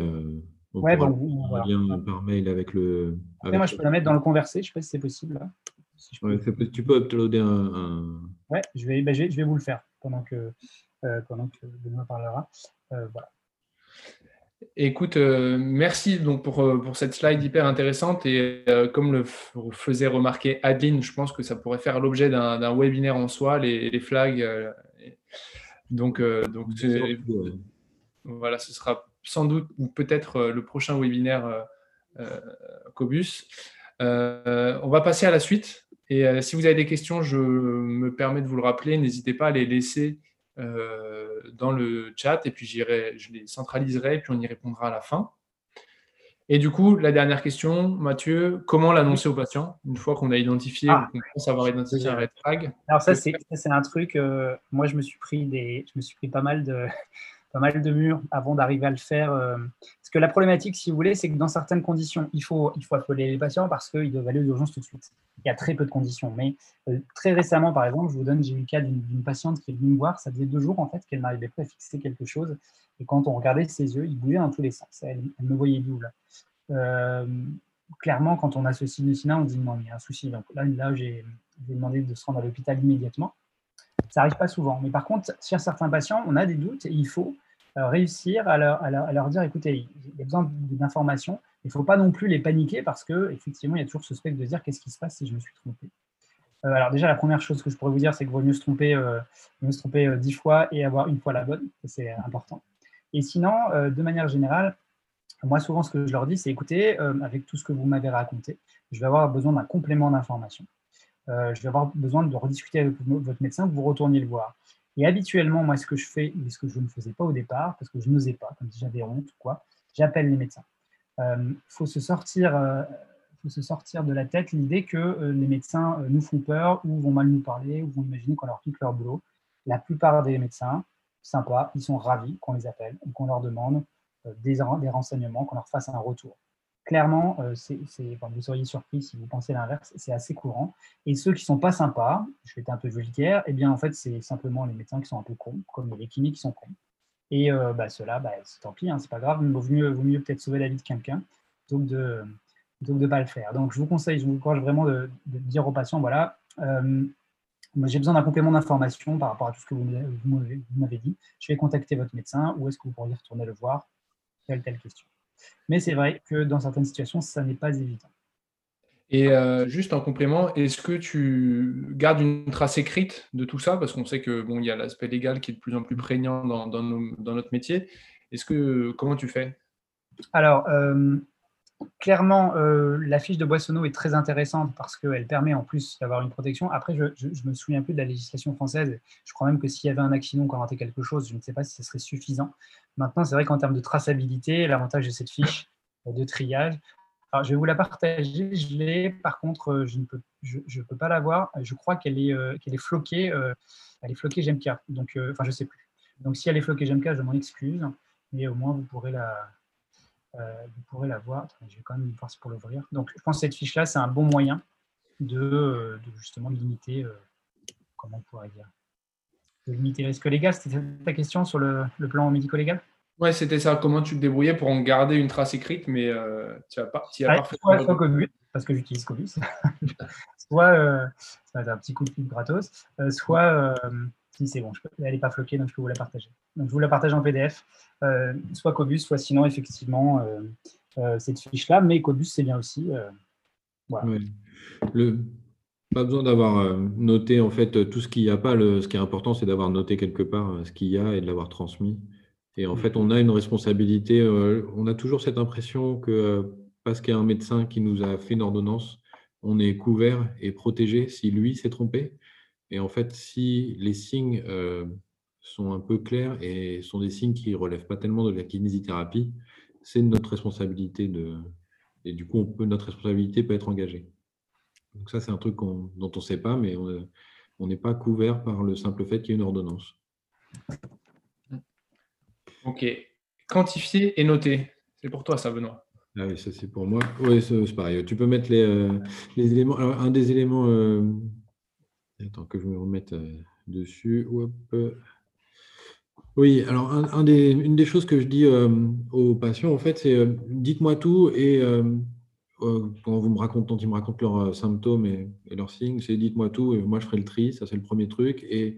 ouais, bon, voilà. lien par mail avec le. moi, je peux la mettre dans le conversé, je ne sais pas si c'est possible. tu peux uploader un. Ouais, je vais, ben, je, vais, je vais, vous le faire pendant que, euh, pendant que Benoît parlera. Euh, voilà. Écoute, euh, merci donc pour, pour, cette slide hyper intéressante et comme le faisait remarquer Adeline, je pense que ça pourrait faire l'objet d'un webinaire en soi, les, les flags. Donc, donc voilà, ce sera sans doute ou peut-être euh, le prochain webinaire euh, euh, Cobus. on va passer à la suite. Et si vous avez des questions, je me permets de vous le rappeler. N'hésitez pas à les laisser dans le chat et puis je les centraliserai et puis on y répondra à la fin. Et du coup, la dernière question, Mathieu, comment l'annoncer aux patients une fois qu'on a identifié ah. qu'on pense avoir identifié un red flag? Alors ça, c'est un truc, moi je me suis pris des, je me suis pris pas mal de, pas mal de murs avant d'arriver à le faire. Euh, parce que la problématique, si vous voulez, c'est que dans certaines conditions, il faut, il faut appeler les patients parce qu'ils doivent aller aux urgences tout de suite. Il y a très peu de conditions. Mais euh, très récemment, par exemple, je vous donne, j'ai eu le cas d'une patiente qui est venue me voir. Ça faisait deux jours en fait qu'elle n'arrivait pas à fixer quelque chose. Et quand on regardait ses yeux, ils bougeaient dans tous les sens. Elle, me voyait double. Euh, clairement, quand on a ce signe on dit non, il y a un souci. Donc là, là j'ai demandé de se rendre à l'hôpital immédiatement. Ça n'arrive pas souvent. Mais par contre, chez certains patients, on a des doutes et il faut réussir à leur, dire écoutez, il y a besoin d'informations. Il ne faut pas non plus les paniquer parce qu'effectivement, il y a toujours ce spectre de dire qu'est-ce qui se passe si je me suis trompé? Euh, alors, déjà, la première chose que je pourrais vous dire, c'est qu'il vaut mieux se tromper, euh, mieux se tromper dix fois et avoir une fois la bonne. C'est important. Et sinon, de manière générale, moi, souvent, ce que je leur dis, c'est écoutez, avec tout ce que vous m'avez raconté, je vais avoir besoin d'un complément d'information. je vais avoir besoin de rediscuter avec votre médecin, que vous retourniez le voir. Et habituellement, moi, ce que je fais, et ce que je ne faisais pas au départ, parce que je n'osais pas, comme si j'avais honte ou quoi, j'appelle les médecins. Il euh, faut, se sortir, euh, faut se sortir de la tête l'idée que euh, les médecins nous font peur ou vont mal nous parler ou vont imaginer qu'on leur pique leur boulot. La plupart des médecins, sympas, ils sont ravis qu'on les appelle et qu'on leur demande des renseignements, qu'on leur fasse un retour clairement, euh, vous seriez surpris si vous pensez l'inverse, c'est assez courant. Et ceux qui ne sont pas sympas, je vais être un peu vulgaire, eh bien, en fait, c'est simplement les médecins qui sont un peu cons, comme les cliniques qui sont cons. Et euh, bah, ceux-là, bah, c'est tant pis, hein, c'est pas grave, il vaut mieux, peut-être sauver la vie de quelqu'un que de ne pas le faire. Donc, je vous conseille, je vous encourage vraiment de, dire aux patients, voilà, euh, j'ai besoin d'un complément d'information par rapport à tout ce que vous, m'avez dit. Je vais contacter votre médecin, ou est-ce que vous pourriez retourner le voir? Telle, telle question. Mais c'est vrai que dans certaines situations, ça n'est pas évident. Et euh, juste en complément, est-ce que tu gardes une trace écrite de tout ça? Parce qu'on sait que bon, il y a l'aspect légal qui est de plus en plus prégnant dans, dans, notre métier. Est-ce que comment tu fais? Alors, euh, clairement, euh, la fiche de Boissonneau est très intéressante parce qu'elle permet en plus d'avoir une protection. Après, je, ne me souviens plus de la législation française. Je crois même que s'il y avait un accident qu'on ratait quelque chose, je ne sais pas si ce serait suffisant. Maintenant, c'est vrai qu'en termes de traçabilité, l'avantage de cette fiche de triage, alors je vais vous la partager, je l'ai, par contre, euh, je ne peux, je, peux pas la voir. Je crois qu'elle est, euh, qu'elle est floquée, elle est floquée GMK, donc, enfin, je sais plus. Donc, si elle est floquée GMK, je m'en excuse, mais au moins, vous pourrez la, euh, vous pourrez la voir. je vais quand même une force pour l'ouvrir. Donc, je pense que cette fiche-là, c'est un bon moyen de, justement limiter, comment on pourrait dire, de limiter le risque légal. C'était ta question sur le, plan médico-légal? Ouais, c'était ça. Comment tu te débrouillais pour en garder une trace écrite, mais tu n'as pas. Tu as soit, soit Cobus, parce que j'utilise Cobus, soit ça va être un petit coup de pub gratos, soit si c'est bon, elle n'est pas floquée, donc je peux vous la partager. Donc je vous la partage en PDF, soit Cobus, soit sinon effectivement cette fiche-là, mais Cobus c'est bien aussi. Voilà. Pas besoin d'avoir euh, noté en fait tout ce qu'il n'y a pas. ce qui est important, c'est d'avoir noté quelque part euh, ce qu'il y a et de l'avoir transmis. Et en fait, on a une responsabilité. Euh, on a toujours cette impression que parce qu'il y a un médecin qui nous a fait une ordonnance, on est couvert et protégé si lui s'est trompé. Et en fait, si les signes sont un peu clairs et sont des signes qui ne relèvent pas tellement de la kinésithérapie, c'est notre responsabilité de. Et du coup, on peut, notre responsabilité peut être engagée. Donc ça, c'est un truc dont on ne sait pas, mais on n'est pas couvert par le simple fait qu'il y ait une ordonnance. Ok. Quantifier et noter. C'est pour toi ça, Benoît. Ah oui, ça c'est pour moi. Oui, c'est pareil. Tu peux mettre les, euh, éléments. Alors, un des éléments. Euh, attends que je me remette euh, dessus. Oui, alors une des choses que je dis aux patients, en fait, c'est dites-moi tout et euh, quand vous me racontez, ils me racontent leurs euh, symptômes et, leurs signes, c'est dites-moi tout et moi je ferai le tri, ça c'est le premier truc. Et,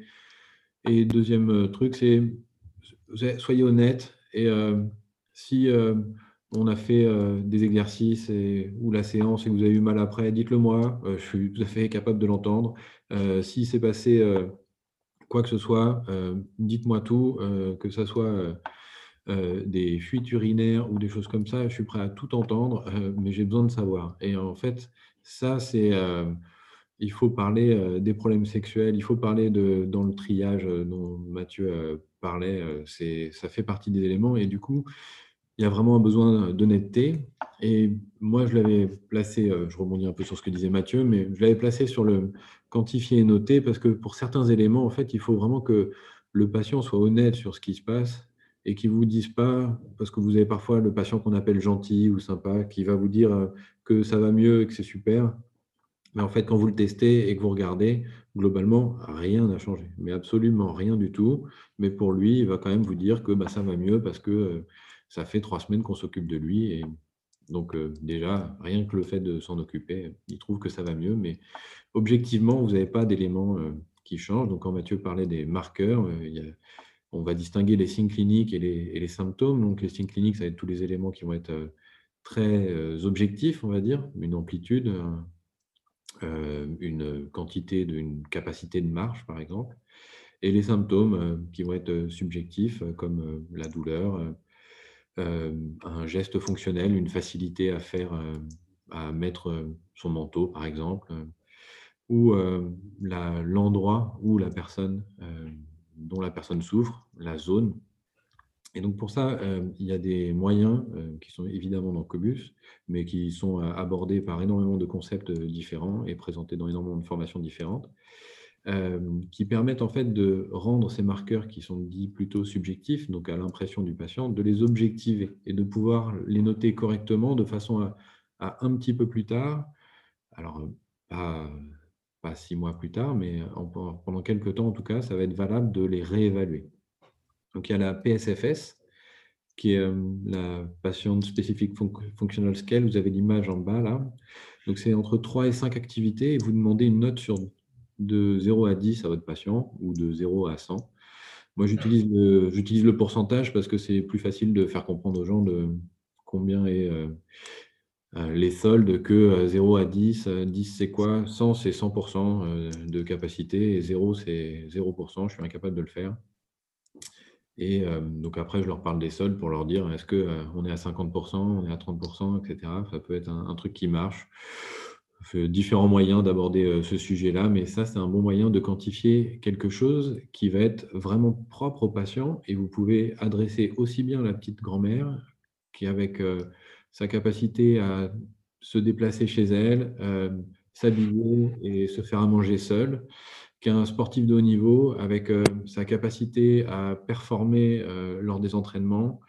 deuxième euh, truc, c'est soyez honnête et si on a fait des exercices ou la séance et que vous avez eu mal après, dites-le moi, je suis tout à fait capable de l'entendre. Si c'est passé quoi que ce soit, dites-moi tout, que ce soit euh, des fuites urinaires ou des choses comme ça, je suis prêt à tout entendre, euh, mais j'ai besoin de savoir. Et en fait, ça, c'est. Euh, il faut parler des problèmes sexuels, il faut parler de, dans le triage dont Mathieu parlait, ça fait partie des éléments. Et du coup, il y a vraiment un besoin d'honnêteté. Et moi, je l'avais placé, je rebondis un peu sur ce que disait Mathieu, mais je l'avais placé sur le quantifier et noter parce que pour certains éléments, en fait, il faut vraiment que le patient soit honnête sur ce qui se passe et qui ne vous disent pas, parce que vous avez parfois le patient qu'on appelle gentil ou sympa, qui va vous dire euh, que ça va mieux et que c'est super. Mais en fait, quand vous le testez et que vous regardez, globalement, rien n'a changé. Mais absolument rien du tout. Mais pour lui, il va quand même vous dire que bah, ça va mieux parce que euh, ça fait trois semaines qu'on s'occupe de lui. Et donc, euh, déjà, rien que le fait de s'en occuper, il trouve que ça va mieux. Mais objectivement, vous n'avez pas d'éléments qui changent. Donc, quand Mathieu parlait des marqueurs, a on va distinguer les signes cliniques et les, symptômes. Donc, les signes cliniques, ça va être tous les éléments qui vont être euh, très euh, objectifs, on va dire, une amplitude, euh, une quantité, une capacité de marche, par exemple. Et les symptômes qui vont être subjectifs, comme la douleur, un geste fonctionnel, une facilité à faire, à mettre son manteau, par exemple, ou l'endroit où la personne dont la personne souffre, la zone. Et donc pour ça, euh, il y a des moyens euh, qui sont évidemment dans Cobus, mais qui sont euh, abordés par énormément de concepts différents et présentés dans énormément de formations différentes, qui permettent en fait de rendre ces marqueurs qui sont dits plutôt subjectifs, donc à l'impression du patient, de les objectiver et de pouvoir les noter correctement de façon à, un petit peu plus tard, alors pas pas six mois plus tard, mais pendant quelques temps en tout cas, ça va être valable de les réévaluer. Donc il y a la PSFS, qui est euh, la Patient Specific Functional Scale. Vous avez l'image en bas là. Donc c'est entre 3 et 5 activités et vous demandez une note sur de 0 à 10 à votre patient ou de 0 à 100. Moi j'utilise le, pourcentage parce que c'est plus facile de faire comprendre aux gens de combien est euh, euh, les soldes que 0 euh, à 10. 10, euh, c'est quoi? 100, c'est 100% de capacité et 0, c'est 0%. Je suis incapable de le faire. Et donc après, je leur parle des soldes pour leur dire est-ce qu'on est à 50%, on est à 30%, etc. Ça peut être un, truc qui marche. Différents moyens d'aborder ce sujet-là, mais ça, c'est un bon moyen de quantifier quelque chose qui va être vraiment propre au patient et vous pouvez adresser aussi bien la petite grand-mère qui, avec sa capacité à se déplacer chez elle, euh, s'habiller et se faire à manger seul, qu'un sportif de haut niveau avec euh, sa capacité à performer euh, lors des entraînements,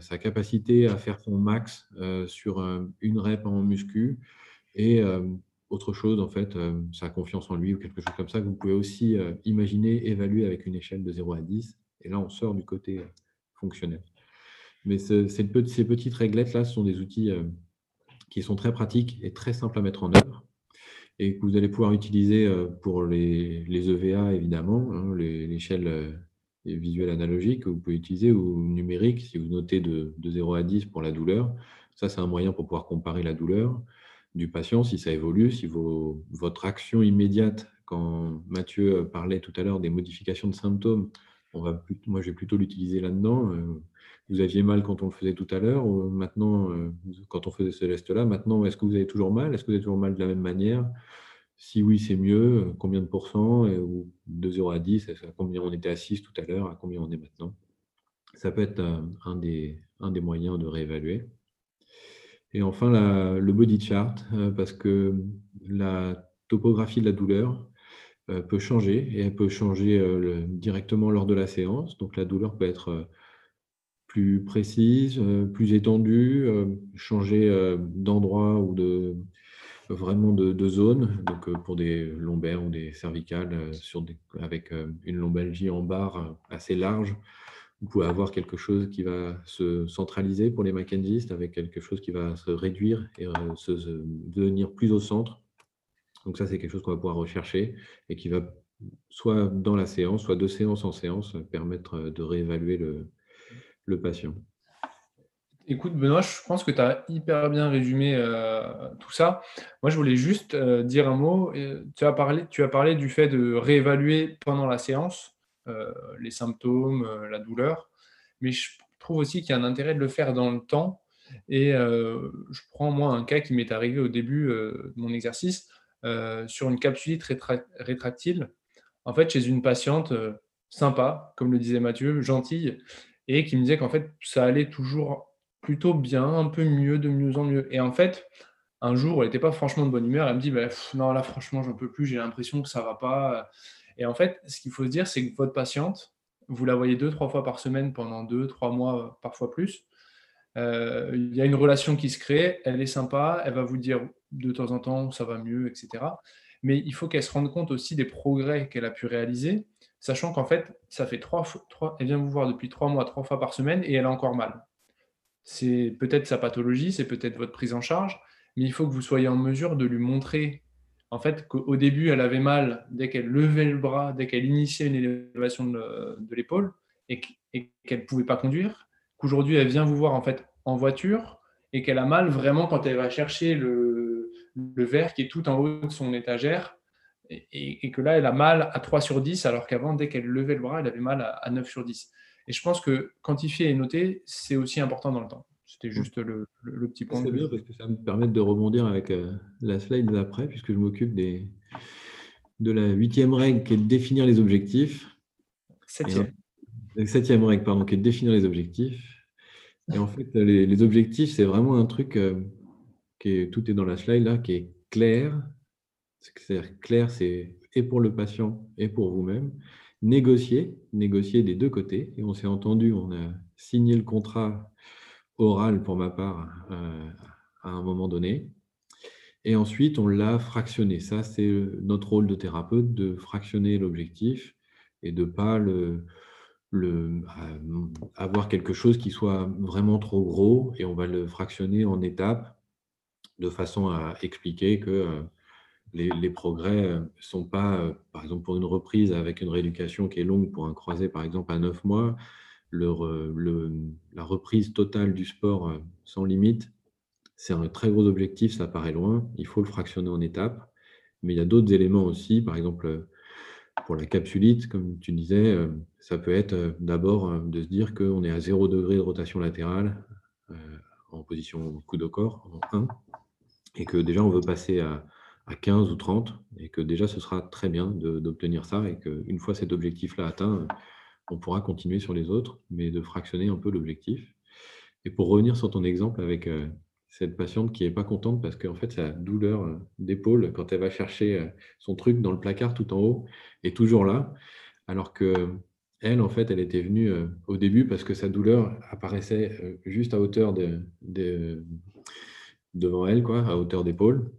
sa capacité à faire son max sur une rep en muscu et autre chose, en fait, sa confiance en lui ou quelque chose comme ça, vous pouvez aussi imaginer, évaluer avec une échelle de 0 à 10. Et là, on sort du côté fonctionnel. Mais ces petites réglettes-là, ce sont des outils qui sont très pratiques et très simples à mettre en œuvre et que vous allez pouvoir utiliser pour les, EVA, évidemment, hein, l'échelle visuelle analogique que vous pouvez utiliser ou numérique si vous notez de, 0 à 10 pour la douleur. Ça, c'est un moyen pour pouvoir comparer la douleur du patient, si ça évolue, si votre action immédiate, quand Mathieu parlait tout à l'heure des modifications de symptômes, on va moi, je vais plutôt l'utiliser là-dedans. Euh, vous aviez mal quand on le faisait tout à l'heure, maintenant, euh, quand on faisait ce geste-là, maintenant, est-ce que vous avez toujours mal Est-ce que vous avez toujours mal de la même manière? Si oui, c'est mieux. Combien de pourcents ou De 0 à 10, à combien on était à 6 tout à l'heure, à combien on est maintenant? Ça peut être euh, un des moyens de réévaluer. Et enfin, le body chart, parce que la topographie de la douleur, euh, peut changer et elle peut changer euh, directement lors de la séance. Donc la douleur peut être euh, plus précise, plus étendue, changer d'endroit ou de vraiment de, zone. Donc pour des lombaires ou des cervicales sur avec une lombalgie en barre assez large, vous pouvez avoir quelque chose qui va se centraliser pour les McKenzistes avec quelque chose qui va se réduire et se, devenir plus au centre donc ça, c'est quelque chose qu'on va pouvoir rechercher et qui va, soit dans la séance, soit de séance en séance, permettre euh, de réévaluer le, patient. Écoute, Benoît, je pense que tu as hyper bien résumé euh, tout ça. Moi, je voulais juste euh, dire un mot. Tu as, parlé, tu as parlé du fait de réévaluer pendant la séance les symptômes, la douleur. Mais je trouve aussi qu'il y a un intérêt de le faire dans le temps. Et je prends, moi, un cas qui m'est arrivé au début de mon exercice. Euh, sur une capsulite rétractile, en fait, chez une patiente euh, sympa, comme le disait Mathieu, gentille, et qui me disait qu'en fait, ça allait toujours plutôt bien, un peu mieux, de mieux en mieux. Et en fait, un jour, elle n'était pas franchement de bonne humeur, elle me dit, bah, non, là, franchement, j'en peux plus, j'ai l'impression que ça va pas. Et en fait, ce qu'il faut se dire, c'est que votre patiente, vous la voyez deux, trois fois par semaine pendant deux, trois mois, parfois plus. Euh, il y a une relation qui se crée, elle est sympa, elle va vous dire de temps en temps ça va mieux, etc. Mais il faut qu'elle se rende compte aussi des progrès qu'elle a pu réaliser, sachant qu'en fait, ça fait trois, trois, elle vient vous voir depuis trois mois, trois fois par semaine, et elle a encore mal. C'est peut-être sa pathologie, c'est peut-être votre prise en charge, mais il faut que vous soyez en mesure de lui montrer en fait qu'au début elle avait mal dès qu'elle levait le bras, dès qu'elle initiait une élévation de, l'épaule et qu'elle ne pouvait pas conduire, qu'aujourd'hui elle vient vous voir en fait en voiture et qu'elle a mal vraiment quand elle va chercher le, le verre qui est tout en haut de son étagère et, que là elle a mal à 3 sur 10 alors qu'avant dès qu'elle levait le bras elle avait mal à, 9 sur 10. Et je pense que quantifier et noter c'est aussi important dans le temps. C'était juste le, petit point. C'est bien parce que ça me permet de rebondir avec euh, la slide d'après puisque je m'occupe des, de la huitième règle qui est de définir les objectifs. Septième. Septième règle, pardon, qui est de définir les objectifs. Et en fait, les, objectifs, c'est vraiment un truc euh, qui est, tout est dans la slide là, qui est clair. C'est-à-dire clair, c'est et pour le patient et pour vous-même. Négocier, négocier des deux côtés. Et on s'est entendu, on a signé le contrat oral pour ma part euh, à un moment donné. Et ensuite, on l'a fractionné. Ça, c'est notre rôle de thérapeute, de fractionner l'objectif et de ne pas le, le, euh, avoir quelque chose qui soit vraiment trop gros et on va le fractionner en étapes de façon à expliquer que euh, les, progrès ne sont pas, par exemple, pour une reprise avec une rééducation qui est longue pour un croisé, par exemple, à 9 mois, la reprise totale du sport sans limite, c'est un très gros objectif, ça paraît loin, il faut le fractionner en étapes, mais il y a d'autres éléments aussi, par exemple, pour la capsulite, comme tu disais, euh, ça peut être euh, d'abord euh, de se dire qu'on est à 0 degré de rotation latérale en position coude au corps, en 1, et que déjà on veut passer à, 15 ou 30, et que déjà ce sera très bien d'obtenir ça, et qu'une fois cet objectif-là atteint, on pourra continuer sur les autres, mais de fractionner un peu l'objectif. Et pour revenir sur ton exemple avec cette patiente qui n'est pas contente parce qu'en fait, sa douleur euh, d'épaule, quand elle va chercher euh, son truc dans le placard tout en haut, est toujours là. Alors que elle, en fait, elle était venue euh, au début parce que sa douleur apparaissait juste à hauteur de, devant elle, quoi, à hauteur d'épaule.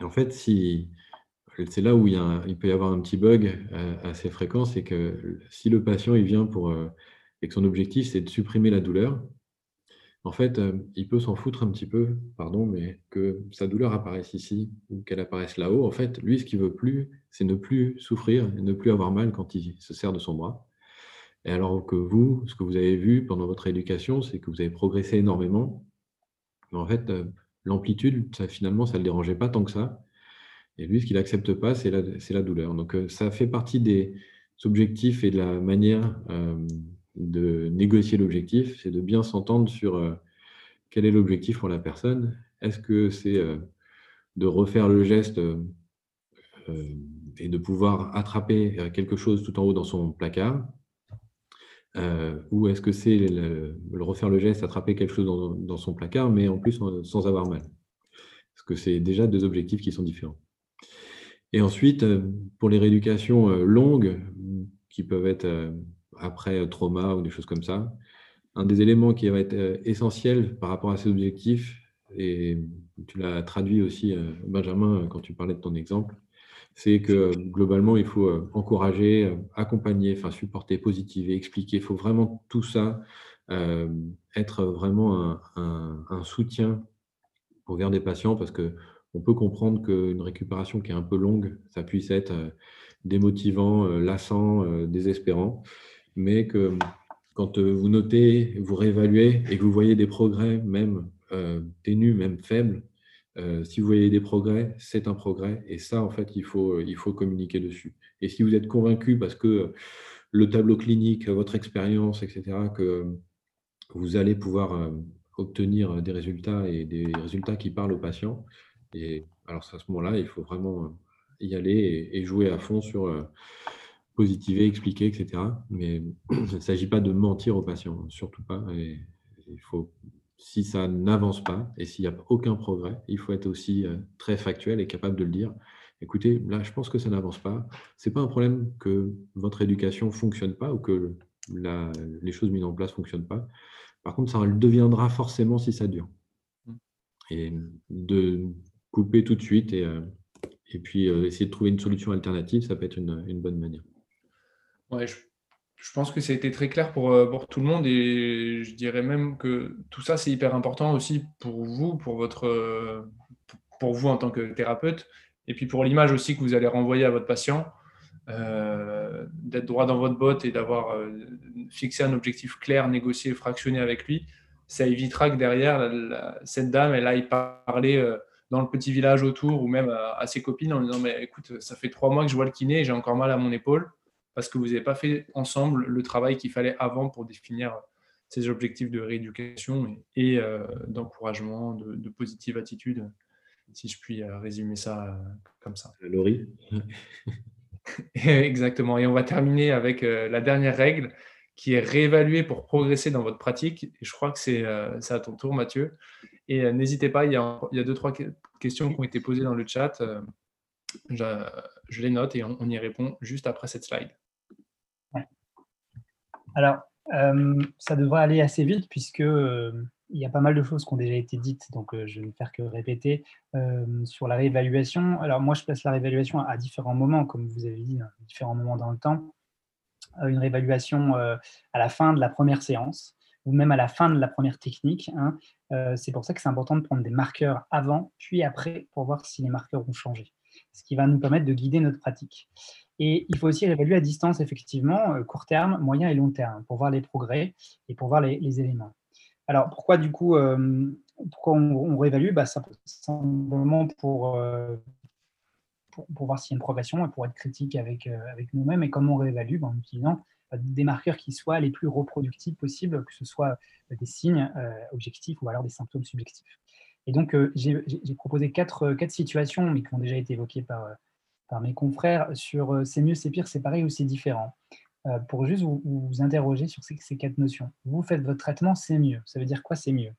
en fait, si, c'est là où il, il, peut y avoir un petit bug assez fréquent, c'est que si le patient il vient pour, et que son objectif c'est de supprimer la douleur, en fait, euh, il peut s'en foutre un petit peu, pardon, mais que sa douleur apparaisse ici ou qu'elle apparaisse là-haut. En fait, lui, ce qu'il veut plus, c'est ne plus souffrir et ne plus avoir mal quand il se sert de son bras. Et alors que vous, ce que vous avez vu pendant votre éducation, c'est que vous avez progressé énormément. Mais en fait, euh, l'amplitude, ça, finalement, ça ne le dérangeait pas tant que ça. Et lui, ce qu'il n'accepte pas, c'est la, douleur. Donc, euh, ça fait partie des objectifs et de la manière de négocier l'objectif, c'est de bien s'entendre sur euh, quel est l'objectif pour la personne. Est-ce que c'est euh, de refaire le geste euh, et de pouvoir attraper quelque chose tout en haut dans son placard ou est-ce que c'est le, refaire le geste, attraper quelque chose dans, son placard, mais en plus sans avoir mal? Parce que c'est déjà deux objectifs qui sont différents. Et ensuite, pour les rééducations longues, qui peuvent être après euh, trauma ou des choses comme ça. Un des éléments qui va être euh, essentiel par rapport à ces objectifs, et tu l'as traduit aussi, euh, Benjamin, quand tu parlais de ton exemple, c'est que globalement, il faut encourager, accompagner, enfin supporter, positiver, expliquer. Il faut vraiment tout ça être vraiment un, soutien pour vers des patients parce que on peut comprendre qu'une récupération qui est un peu longue, ça puisse être démotivant, lassant, désespérant mais que quand euh, vous notez, vous réévaluez et que vous voyez des progrès, même euh, ténus, même faibles, euh, si vous voyez des progrès, c'est un progrès. Et ça, en fait, il faut, il faut communiquer dessus. Et si vous êtes convaincu, parce que le tableau clinique, votre expérience, etc., que vous allez pouvoir obtenir des résultats et des résultats qui parlent aux patients, et alors à ce moment-là, il faut vraiment y aller et, jouer à fond sur positiver, expliquer, etc. Mais il ne s'agit pas de mentir aux patients, surtout pas. Et il faut, si ça n'avance pas et s'il n'y a aucun progrès, il faut être aussi euh, très factuel et capable de le dire. Écoutez, là, je pense que ça n'avance pas. Ce n'est pas un problème que votre éducation ne fonctionne pas ou que les choses mises en place ne fonctionnent pas. Par contre, ça le deviendra forcément si ça dure. Mmh. Et de couper tout de suite et, euh, et puis euh, essayer de trouver une solution alternative, ça peut être une bonne manière je, pense que ça a été très clair pour, euh, pour tout le monde et je dirais même que tout ça, c'est hyper important aussi pour vous, pour, votre, pour vous en tant que thérapeute et puis pour l'image aussi que vous allez renvoyer à votre patient. D'être droit dans votre botte et d'avoir fixé un objectif clair, négocié, fractionné avec lui, ça évitera que derrière, cette dame, elle aille parler dans le petit village autour ou même à, à, ses copines en disant Mais écoute, ça fait trois mois que je vois le kiné et j'ai encore mal à mon épaule parce que vous n'avez pas fait ensemble le travail qu'il fallait avant pour définir ces objectifs de rééducation et, euh, d'encouragement, de, positive attitude, si je puis euh, résumer ça euh, comme ça. Laurie Exactement. Et on va terminer avec la dernière règle qui est réévaluer pour progresser dans votre pratique. Et je crois que c'est à ton tour, Mathieu. Et n'hésitez pas, il y, a, deux, trois questions qui ont été posées dans le chat. Je, je les note et on, y répond juste après cette slide. Alors, euh, ça devrait aller assez vite puisque euh, il y a pas mal de choses qui ont déjà été dites, donc euh, je vais ne faire que répéter sur la réévaluation. Alors moi, je place la réévaluation à, différents moments, comme vous avez dit, à différents moments dans le temps. une réévaluation à la fin de la première séance ou même à la fin de la première technique. Hein. c'est pour ça que c'est important de prendre des marqueurs avant puis après pour voir si les marqueurs ont changé, ce qui va nous permettre de guider notre pratique. Et il faut aussi réévaluer à distance, effectivement, euh, court terme, moyen et long terme, pour voir les progrès et pour voir les, éléments. Alors, pourquoi du coup, euh, pourquoi on, réévalue? Bah, Simplement pour, euh, pour, voir s'il y a une progression et pour être critique avec, avec nous-mêmes. Et comment on réévalue bah, En utilisant des marqueurs qui soient les plus reproductifs possibles, que ce soit des signes objectifs ou alors des symptômes subjectifs. Et donc, j'ai proposé quatre, situations, mais qui ont déjà été évoquées par par mes confrères sur euh, c'est mieux, c'est pire, c'est pareil ou c'est différent, euh, pour juste vous, interroger sur ces, quatre notions. Vous faites votre traitement, c'est mieux. Ça veut dire quoi c'est mieux?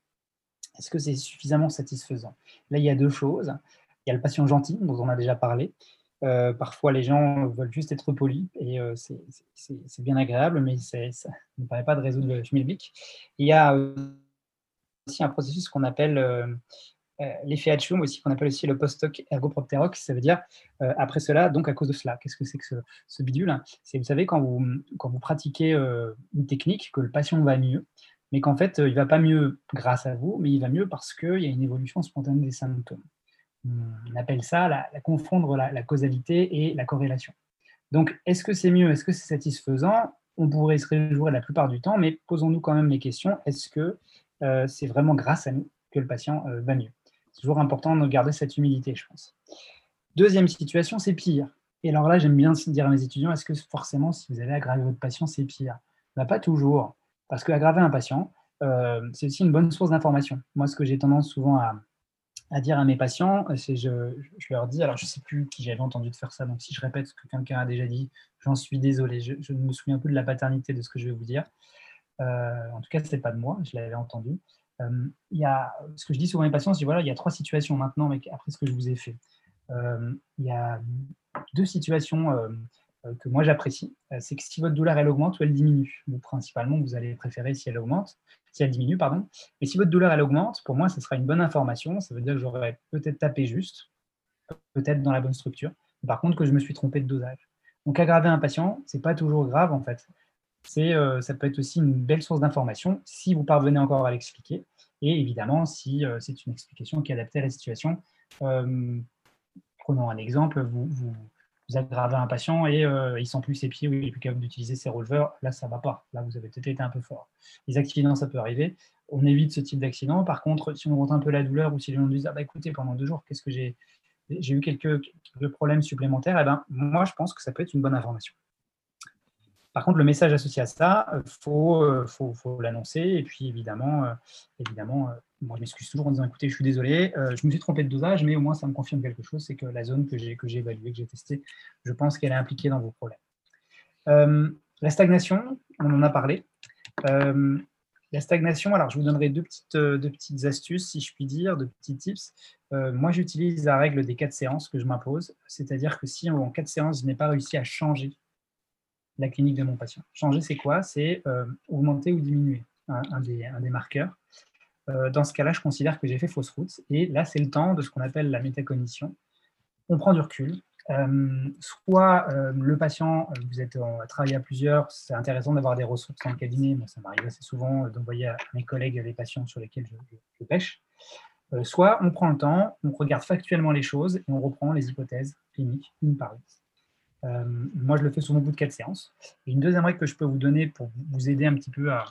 Est-ce que c'est suffisamment satisfaisant? Là, il y a deux choses. Il y a le patient gentil, dont on a déjà parlé. Euh, parfois, les gens veulent juste être polis et c'est bien agréable, mais ça ne permet pas de résoudre le schmilblick. Il y a aussi un processus qu'on appelle l'effet Hatchum aussi, qu'on appelle aussi le post-hoc ergopropterox, ça veut dire après cela, donc à cause de cela. Qu'est-ce que c'est que ce, bidule C'est, vous savez, quand vous, quand vous pratiquez une technique, que le patient va mieux, mais qu'en fait, il va pas mieux grâce à vous, mais il va mieux parce qu'il y a une évolution spontanée des symptômes. On appelle ça la, confondre la, causalité et la corrélation. Donc, est-ce que c'est mieux Est-ce que c'est satisfaisant? On pourrait se réjouir la plupart du temps, mais posons-nous quand même les questions. Est-ce que euh, c'est vraiment grâce à nous que le patient euh, va mieux? C'est toujours important de garder cette humilité, je pense. Deuxième situation, c'est pire. Et alors là, j'aime bien dire à mes étudiants, est-ce que forcément, si vous avez aggravé votre patient, c'est pire? Bah, Pas toujours. Parce qu'aggraver un patient, euh, c'est aussi une bonne source d'information. Moi, ce que j'ai tendance souvent à, à dire à mes patients, c'est je, je, leur dis, alors je ne sais plus qui j'avais entendu de faire ça, donc si je répète ce que quelqu'un a déjà dit, j'en suis désolé, je, ne me souviens plus de la paternité de ce que je vais vous dire. Euh, en tout cas, ce n'est pas de moi, je l'avais entendu. Euh, y a, ce que je dis souvent à mes patients, c'est voilà, il y a trois situations maintenant, mais après ce que je vous ai fait. Euh, il y a deux situations que moi j'apprécie. c'est que si votre douleur elle augmente ou elle diminue, principalement vous allez préférer si elle augmente si elle diminue, pardon. Mais si votre douleur elle augmente, pour moi, ce sera une bonne information. Ça veut dire que j'aurais peut-être tapé juste, peut-être dans la bonne structure. par contre, que je me suis trompé de dosage. Donc, aggraver un patient, c'est pas toujours grave en fait. C'est, euh, ça peut être aussi une belle source d'information si vous parvenez encore à l'expliquer. Et évidemment, si euh, c'est une explication qui est adaptée à la situation. Euh, prenons un exemple, vous, vous, vous aggravez un patient et euh, il sent plus ses pieds ou il est plus capable d'utiliser ses releveurs, là, ça ne va pas. Là, vous avez peut-être été un peu fort. Les accidents, ça peut arriver. On évite ce type d'accident. Par contre, si on monte un peu la douleur ou si les gens disent ah, bah, écoutez, pendant deux jours, qu'est-ce que j'ai eu quelques, quelques, problèmes supplémentaires, eh ben, moi, je pense que ça peut être une bonne information. Par contre, le message associé à ça, il euh, faut, faut, l'annoncer. Et puis, évidemment, euh, évidemment moi, je m'excuse toujours en disant écoutez, je suis désolé, euh, je me suis trompé de dosage, mais au moins ça me confirme quelque chose c'est que la zone que j'ai évaluée, que j'ai testée, je pense qu'elle est impliquée dans vos problèmes. Euh, la stagnation, on en a parlé. Euh, la stagnation, alors je vous donnerai deux petites astuces, si je puis dire, deux petits tips. moi, j'utilise la règle des quatre séances que je m'impose, c'est-à-dire que si en quatre séances, je n'ai pas réussi à changer la clinique de mon patient. Changer, c'est quoi? C'est augmenter ou diminuer un, des, marqueurs. Euh, dans ce cas-là, je considère que j'ai fait fausse route. Et là, c'est le temps de ce qu'on appelle la métacognition. On prend du recul. Euh, soit euh, le patient, vous êtes à travailler à plusieurs, c'est intéressant d'avoir des ressources dans le cabinet. Moi, ça m'arrive assez souvent d'envoyer à mes collègues les patients sur lesquels je, pêche. soit on prend le temps, on regarde factuellement les choses et on reprend les hypothèses cliniques une par une. Moi, je le fais souvent au bout de quatre séances. Une deuxième règle que je peux vous donner pour vous aider un petit peu à,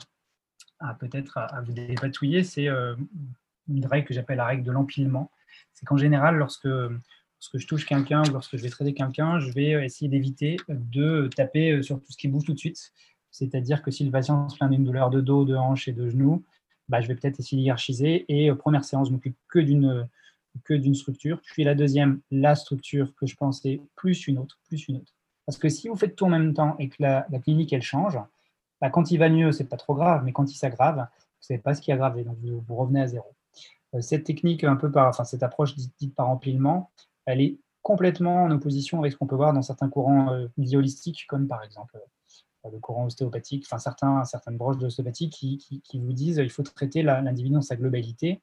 peut-être à, vous dépatouiller, c'est euh, une règle que j'appelle la règle de l'empilement. C'est qu'en général, lorsque, lorsque je touche quelqu'un ou lorsque je vais traiter quelqu'un, je vais essayer d'éviter de taper sur tout ce qui bouge tout de suite. C'est-à-dire que si le patient se plaint d'une douleur de dos, de hanche et de genou, bah, je vais peut-être essayer d'hiérarchiser. Et euh, première séance, je m'occupe que d'une que d'une structure. Puis la deuxième, la structure que je pensais, plus une autre, plus une autre. Parce que si vous faites tout en même temps et que la, clinique, elle change, bah, quand il va mieux, c'est pas trop grave, mais quand il s'aggrave, vous ne savez pas ce qui a aggravé, donc vous, revenez à zéro. Euh, cette technique, un peu par, enfin, cette approche dite, par empilement, elle est complètement en opposition avec ce qu'on peut voir dans certains courants euh, holistiques, comme par exemple euh, le courant ostéopathique, enfin certains, certaines broches d'ostéopathie qui, qui, vous disent qu'il faut traiter l'individu dans sa globalité.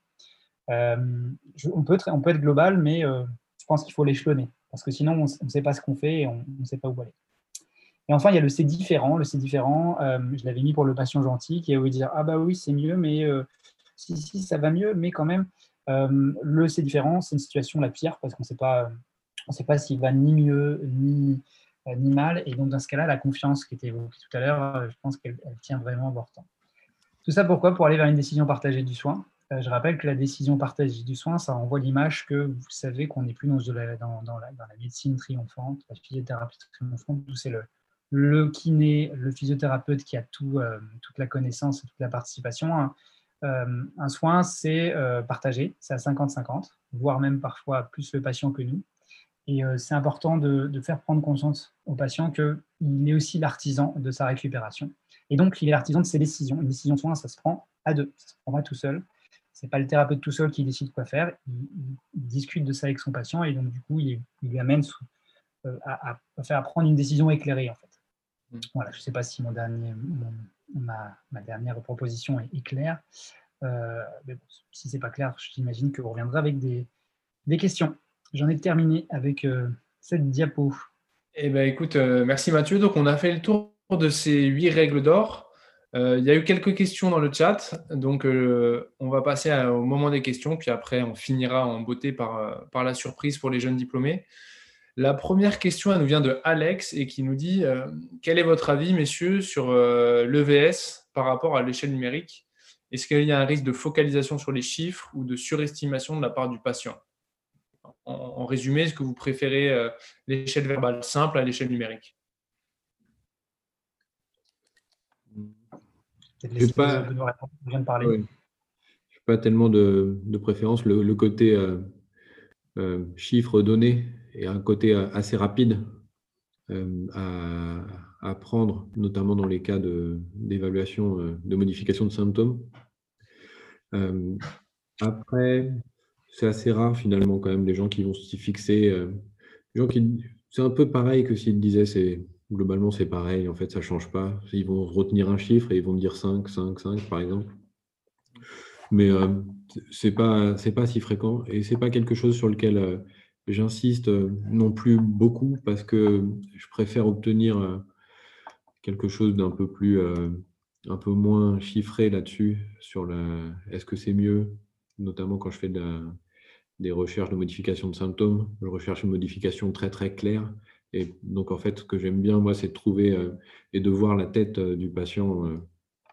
On, peut, on peut être global, mais je pense qu'il faut l'échelonner, parce que sinon on ne sait pas ce qu'on fait et on ne sait pas où aller. Et enfin, il y a le c'est différent. Le c'est différent, euh, je l'avais mis pour le patient gentil qui va vous dire Ah, bah oui, c'est mieux, mais euh, si, si, ça va mieux, mais quand même, euh, le c'est différent, c'est une situation la pire parce qu'on ne sait pas, on sait pas s'il va ni mieux ni, ni mal. Et donc, dans ce cas-là, la confiance qui était évoquée tout à l'heure, je pense qu'elle tient vraiment important. Tout ça pourquoi? Pour aller vers une décision partagée du soin. Je rappelle que la décision partagée du soin, ça envoie l'image que vous savez qu'on n'est plus dans, la, médecine triomphante, la physiothérapie triomphante, où c'est le, kiné, le physiothérapeute qui a tout, euh, toute la connaissance et toute la participation. Un, euh, soin, c'est euh, partagé, c'est à 50-50, voire même parfois plus le patient que nous. Et c'est important de, faire prendre conscience au patient qu'il est aussi l'artisan de sa récupération. Et donc, il est l'artisan de ses décisions. Une décision de soin, ça se prend à deux, ça se prend pas tout seul. Ce n'est pas le thérapeute tout seul qui décide quoi faire. Il, discute de ça avec son patient et donc, du coup, il, lui amène à, à, faire prendre une décision éclairée, en fait. Voilà, je ne sais pas si mon dernier, ma, dernière proposition est, claire. mais si ce n'est pas clair, j'imagine que vous reviendrez avec des, des questions. J'en ai terminé avec cette diapo. Eh ben, écoute, merci Mathieu. Donc, on a fait le tour de ces huit règles d'or. Euh, il y a eu quelques questions dans le chat, donc euh, on va passer au moment des questions, puis après on finira en beauté par, euh, par, la surprise pour les jeunes diplômés. La première question, elle nous vient de Alex et qui nous dit Quel est votre avis, messieurs, sur l'EVS par rapport à l'échelle numérique? Est-ce qu'il y a un risque de focalisation sur les chiffres ou de surestimation de la part du patient? En résumé, est-ce que vous préférez l'échelle verbale simple à l'échelle numérique? Je n'ai pas, pas tellement de, préférence. Le, côté euh, euh, chiffre donné est un côté euh, assez rapide à, à, prendre, notamment dans les cas d'évaluation, de, modification de symptômes. après, c'est assez rare finalement quand même les gens qui vont s'y fixer. gens qui, c'est un peu pareil que s'ils disaient c'est globalement, c'est pareil. En fait, ça ne change pas. Ils vont retenir un chiffre et ils vont dire 5, 5, 5, par exemple. Mais euh, ce n'est pas, si fréquent et ce n'est pas quelque chose sur lequel euh, j'insiste euh, non plus beaucoup parce que je préfère obtenir quelque chose d'un peu plus, un peu moins chiffré là-dessus, sur le est-ce que c'est mieux, notamment quand je fais des recherches de modification de symptômes, je recherche une modification très très claire et donc, en fait, ce que j'aime bien, moi, c'est de trouver euh, et de voir la tête euh, du patient euh,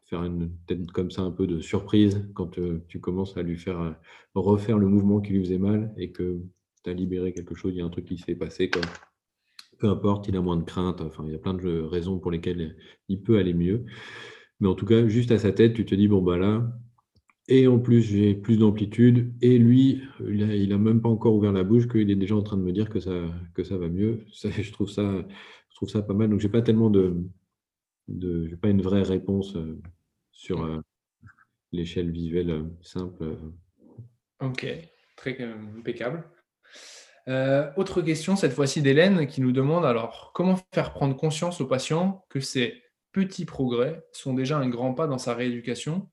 faire une tête comme ça, un peu de surprise quand tu commences à lui faire refaire le mouvement qui lui faisait mal et que tu as libéré quelque chose, il y a un truc qui s'est passé. Peu importe, il a moins de crainte. Enfin, il y a plein de raisons pour lesquelles il peut aller mieux. Mais en tout cas, juste à sa tête, tu te dis, bon, bah là, et en plus, j'ai plus d'amplitude. Et lui, il n'a même pas encore ouvert la bouche qu'il est déjà en train de me dire que ça, que ça va mieux. je, trouve ça, je trouve ça pas mal. Donc, je n'ai pas tellement de. de pas une vraie réponse euh, sur euh, l'échelle visuelle euh, simple. Ok, très impeccable. autre question, cette fois-ci d'Hélène, qui nous demande alors comment faire prendre conscience aux patients que ces petits progrès sont déjà un grand pas dans sa rééducation?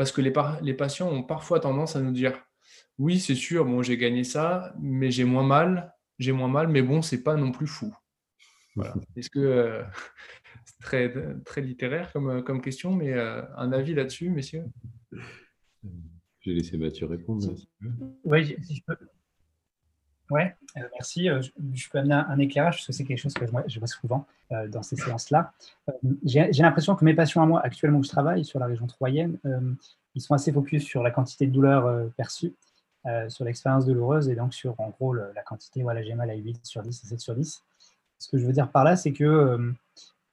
Parce que les, les patients ont parfois tendance à nous dire oui, c'est sûr, bon, j'ai gagné ça, mais j'ai moins mal, j'ai moins mal, mais bon, c'est pas non plus fou. Est-ce que euh, c'est très, très littéraire comme, comme question, mais euh, un avis là-dessus, messieurs? Je vais laisser Mathieu répondre. Oui, si je peux. Oui, merci. Je, peux amener un, éclairage parce que c'est quelque chose que je je vois souvent dans ces séances-là. J'ai l'impression que mes patients à moi, actuellement où je travaille sur la région troyenne, ils sont assez focus sur la quantité de douleur euh, perçue, euh, sur l'expérience douloureuse et donc sur, en gros, la quantité, voilà, j'ai mal à 8 sur 10 à 7 sur 10. Ce que je veux dire par là, c'est que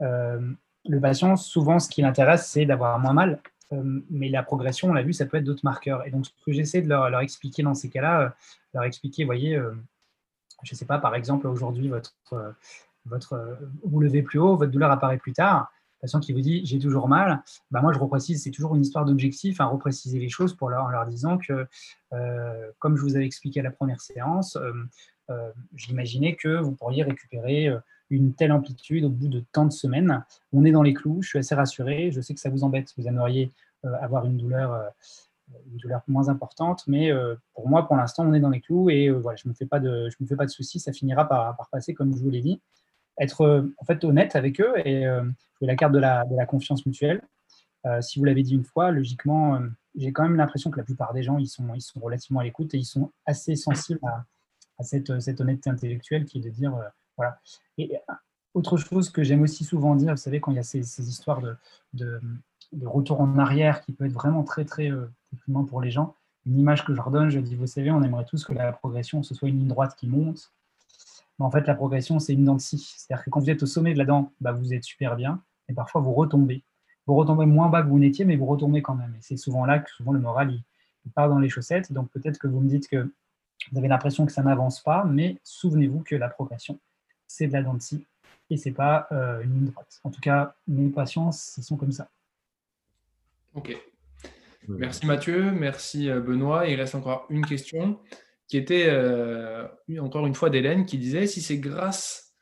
euh, le patient, souvent, ce qui l'intéresse, c'est d'avoir moins mal. Mais la progression, on l'a vu, ça peut être d'autres marqueurs. Et donc, ce que j'essaie de leur, expliquer dans ces cas-là, leur expliquer, vous voyez, je ne sais pas, par exemple, aujourd'hui, votre, vous levez plus haut, votre douleur apparaît plus tard patient qui vous dit j'ai toujours mal, bah moi je reprécise, c'est toujours une histoire d'objectif, hein, repréciser les choses pour leur, en leur disant que, euh, comme je vous avais expliqué à la première séance, euh, euh, j'imaginais que vous pourriez récupérer une telle amplitude au bout de tant de semaines. On est dans les clous, je suis assez rassuré, je sais que ça vous embête, vous aimeriez avoir une douleur, une douleur moins importante, mais pour moi, pour l'instant, on est dans les clous et voilà, je ne me, fais pas de, me fais pas de soucis, ça finira par, passer comme je vous l'ai dit être euh, en fait honnête avec eux et euh, jouer la carte de la, confiance mutuelle. Euh, si vous l'avez dit une fois, logiquement, j'ai quand même l'impression que la plupart des gens ils sont, ils sont relativement à l'écoute et ils sont assez sensibles à, cette, honnêteté intellectuelle qui est de dire voilà. Et autre chose que j'aime aussi souvent dire, vous savez, quand il y a ces, histoires de, de, retour en arrière qui peut être vraiment très très euh, pour les gens, une image que je leur donne, je dis, vous savez, on aimerait tous que la progression, ce soit une ligne droite qui monte, mais en fait, la progression, c'est une dent de scie. C'est-à-dire que quand vous êtes au sommet de la dent, bah, vous êtes super bien, et parfois vous retombez. Vous retombez moins bas que vous n'étiez, mais vous retombez quand même. Et c'est souvent là que souvent le moral il, part dans les chaussettes. Donc peut-être que vous me dites que vous avez l'impression que ça n'avance pas, mais souvenez-vous que la progression, c'est de la dent de scie et c'est pas euh, une ligne droite. En tout cas, mes patients, ils sont comme ça. Ok. Merci Mathieu, merci euh, Benoît. Il reste encore une question qui était euh, encore une fois d'Hélène qui disait si c'est grâce,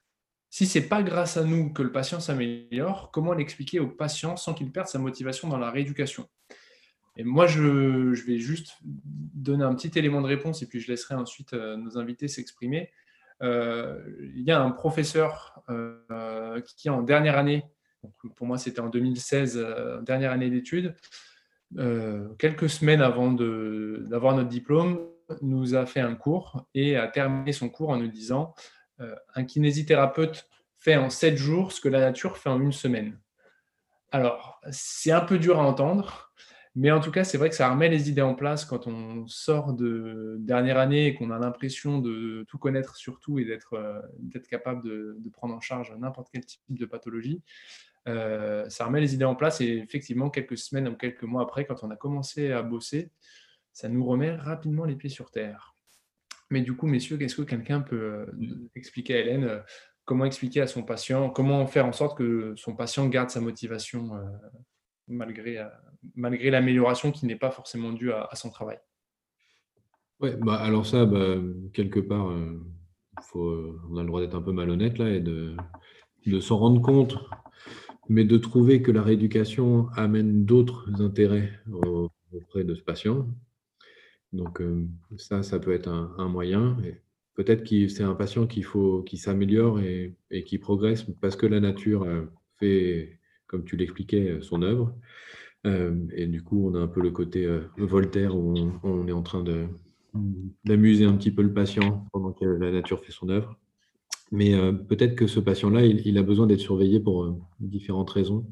si c'est pas grâce à nous que le patient s'améliore, comment l'expliquer au patient sans qu'il perde sa motivation dans la rééducation? Et moi, je, vais juste donner un petit élément de réponse et puis je laisserai ensuite nos invités s'exprimer. Il y a un professeur qui, en dernière année, pour moi c'était en 2016, dernière année d'études, quelques semaines avant d'avoir notre diplôme, nous a fait un cours et a terminé son cours en nous disant un kinésithérapeute fait en sept jours ce que la nature fait en une semaine. Alors, c'est un peu dur à entendre, mais en tout cas, c'est vrai que ça remet les idées en place quand on sort de dernière année et qu'on a l'impression de tout connaître sur tout et d'être euh, capable de, prendre en charge n'importe quel type de pathologie. Euh, ça remet les idées en place et effectivement, quelques semaines ou quelques mois après, quand on a commencé à bosser, ça nous remet rapidement les pieds sur terre. Mais du coup, messieurs, est-ce que quelqu'un peut euh, expliquer à Hélène comment expliquer à son patient, comment faire en sorte que son patient garde sa motivation malgré, euh, malgré l'amélioration qui n'est pas forcément due à, son travail. Ouais, bah alors ça, bah, quelque part, euh, faut, on a le droit d'être un peu malhonnête là et de, de s'en rendre compte, mais de trouver que la rééducation amène d'autres intérêts auprès de ce patient. Donc ça, ça peut être un, moyen. Et peut-être que c'est un patient qu'il faut, qui s'améliore et, qui progresse parce que la nature euh, fait, comme tu l'expliquais, euh, son œuvre. Euh, et du coup, on a un peu le côté Voltaire où on, est en train d'amuser un petit peu le patient pendant que la nature fait son œuvre. Mais peut-être que ce patient-là, il, a besoin d'être surveillé pour différentes raisons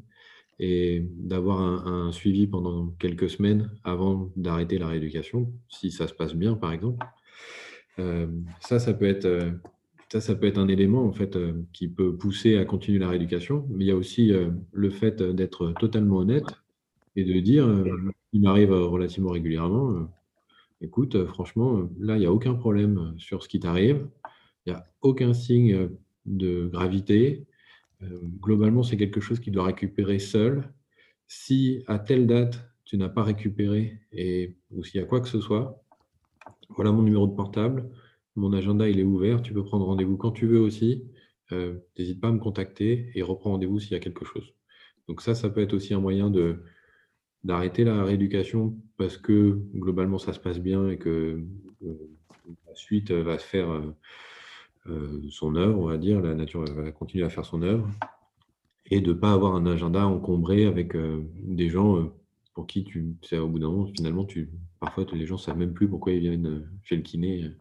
et d'avoir un, suivi pendant quelques semaines avant d'arrêter la rééducation, si ça se passe bien, par exemple. Euh, ça, ça peut être euh, ça, ça peut être un élément en fait euh, qui peut pousser à continuer la rééducation. Mais il y a aussi le fait d'être totalement honnête et de dire, il m'arrive relativement régulièrement, écoute, franchement, là, il n'y a aucun problème sur ce qui t'arrive. Il n'y a aucun signe de gravité. globalement, c'est quelque chose qui doit récupérer seul. Si à telle date, tu n'as pas récupéré et, ou s'il y a quoi que ce soit, voilà mon numéro de portable. Mon agenda, il est ouvert. Tu peux prendre rendez-vous quand tu veux aussi. Euh, n'hésite pas à me contacter et reprends rendez-vous s'il y a quelque chose. Donc ça, ça peut être aussi un moyen de d'arrêter la rééducation parce que globalement ça se passe bien et que euh, la suite va faire euh, son œuvre, on va dire, la nature va continuer à faire son œuvre, et de ne pas avoir un agenda encombré avec des gens pour qui tu, au bout d'un moment, finalement, tu, parfois les gens ne savent même plus pourquoi ils viennent chez le kiné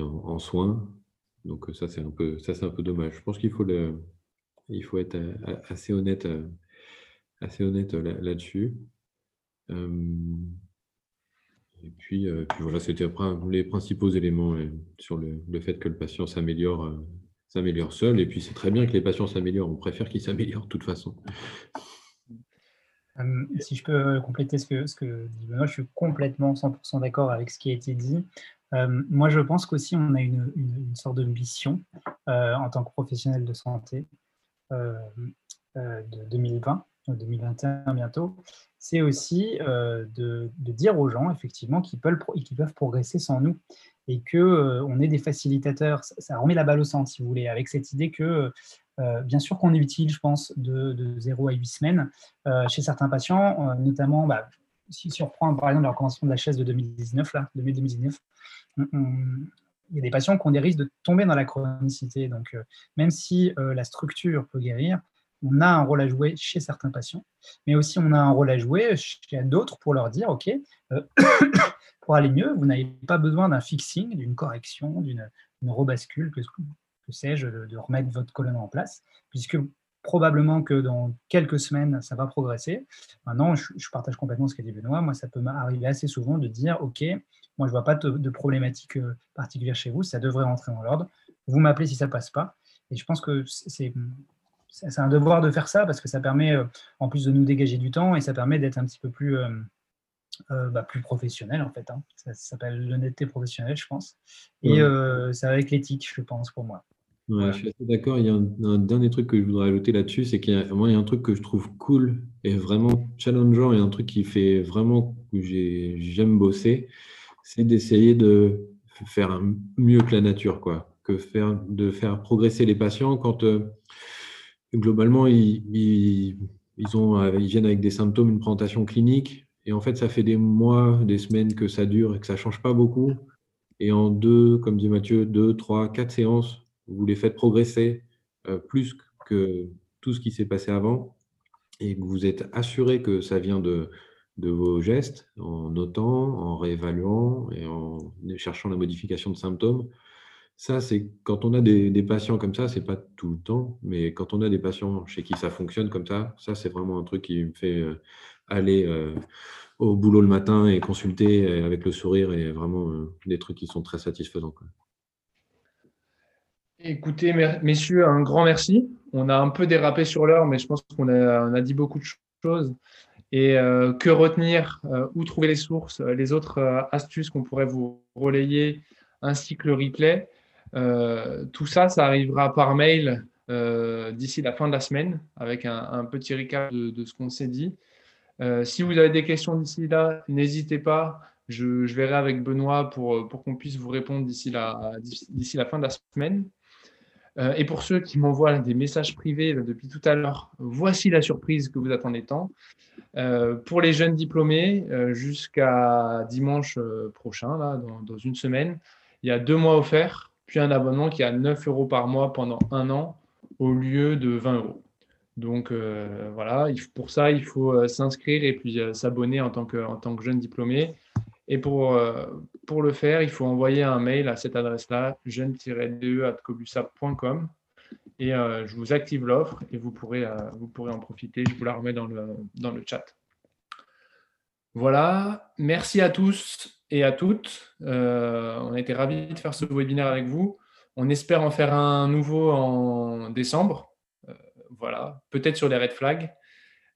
en, soins. Donc euh, ça, c'est un peu, ça, c'est un peu dommage. Je pense qu'il faut, le, il faut être assez honnête, assez honnête là-dessus. Et puis, voilà, c'était les principaux éléments sur le, le, fait que le patient s'améliore, s'améliore seul. Et puis, c'est très bien que les patients s'améliorent. On préfère qu'ils s'améliorent de toute façon. Euh, si je peux compléter ce que, ce que dit Benoît, je suis complètement 100% d'accord avec ce qui a été dit. Euh, moi, je pense qu'aussi, on a une, une, sorte de mission euh, en tant que professionnel de santé de 2020, 2021 bientôt. C'est aussi de, de, dire aux gens, effectivement, qu'ils peuvent, qu'ils peuvent progresser sans nous et qu'on on est des facilitateurs. Ça, remet la balle au centre, si vous voulez, avec cette idée que euh, bien sûr qu'on est utile, je pense, de, 0 à 8 semaines euh, chez certains patients, euh, notamment bah, si, on reprend par exemple la recommandation de la chaise de 2019, là, 2019 il y a des patients qui ont des risques de tomber dans la chronicité. Donc, même si la structure peut guérir, on a un rôle à jouer chez certains patients, mais aussi on a un rôle à jouer chez d'autres pour leur dire, OK, pour aller mieux, vous n'avez pas besoin d'un fixing, d'une correction, d'une rebascule, que, que sais-je, de, remettre votre colonne en place, puisque probablement que dans quelques semaines, ça va progresser. Maintenant, je, partage complètement ce qu'a dit Benoît. Moi, ça peut m'arriver assez souvent de dire, OK, moi, je ne vois pas de, problématique euh, particulière chez vous, ça devrait rentrer dans l'ordre. Vous m'appelez si ça ne passe pas. Et je pense que c'est c'est un devoir de faire ça parce que ça permet, euh, en plus de nous dégager du temps, et ça permet d'être un petit peu plus, euh, bah, plus professionnel, en fait. Hein. Ça, s'appelle l'honnêteté professionnelle, je pense. Et c'est avec l'éthique, je pense, pour moi. Je suis assez d'accord. Il y a un, dernier truc que je voudrais ajouter là-dessus, c'est qu'il y a, moi, il y a un truc que je trouve cool et vraiment challengeant et un truc qui fait vraiment que j'aime bosser, c'est d'essayer de faire mieux que la nature, quoi. Que faire, de faire progresser les patients quand euh, globalement ils, ils, ont, ils viennent avec des symptômes, une présentation clinique Et en fait, ça fait des mois, des semaines que ça dure et que ça change pas beaucoup. Et en deux, comme dit Mathieu, deux, trois, quatre séances, vous les faites progresser euh, plus que tout ce qui s'est passé avant et que vous êtes assuré que ça vient de, de vos gestes, en notant, en réévaluant et en cherchant la modification de symptômes. Ça, c'est quand on a des, patients comme ça, c'est pas tout le temps, mais quand on a des patients chez qui ça fonctionne comme ça, ça, c'est vraiment un truc qui me fait euh, aller euh, au boulot le matin et consulter avec le sourire et vraiment euh, des trucs qui sont très satisfaisants. Écoutez, messieurs, un grand merci. On a un peu dérapé sur l'heure, mais je pense qu'on a, dit beaucoup de choses. Et que retenir Où trouver les sources Les autres astuces qu'on pourrait vous relayer, ainsi que le replay euh, tout ça, ça arrivera par mail euh, d'ici la fin de la semaine avec un, petit récap de, ce qu'on s'est dit. Euh, si vous avez des questions d'ici là, n'hésitez pas. Je, verrai avec Benoît pour, pour qu'on puisse vous répondre d'ici la, d'ici la fin de la semaine. Et pour ceux qui m'envoient des messages privés depuis tout à l'heure, voici la surprise que vous attendez tant. pour les jeunes diplômés, jusqu'à dimanche prochain, dans, une semaine, il y a deux mois offerts puis un abonnement qui est à 9 euros par mois pendant un an au lieu de 20 euros. Donc euh, voilà, pour ça, il faut euh, s'inscrire et puis euh, s'abonner en tant que jeune diplômé. Et pour, pour le faire, il faut envoyer un mail à cette adresse-là, jeune-de.cobusa.com. Et je vous active l'offre et vous pourrez, vous pourrez en profiter. Je vous la remets dans le, dans le chat. Voilà, merci à tous et à toutes. Euh, on a été ravis de faire ce webinaire avec vous. On espère en faire un nouveau en décembre. Euh, voilà, peut-être sur les red flags.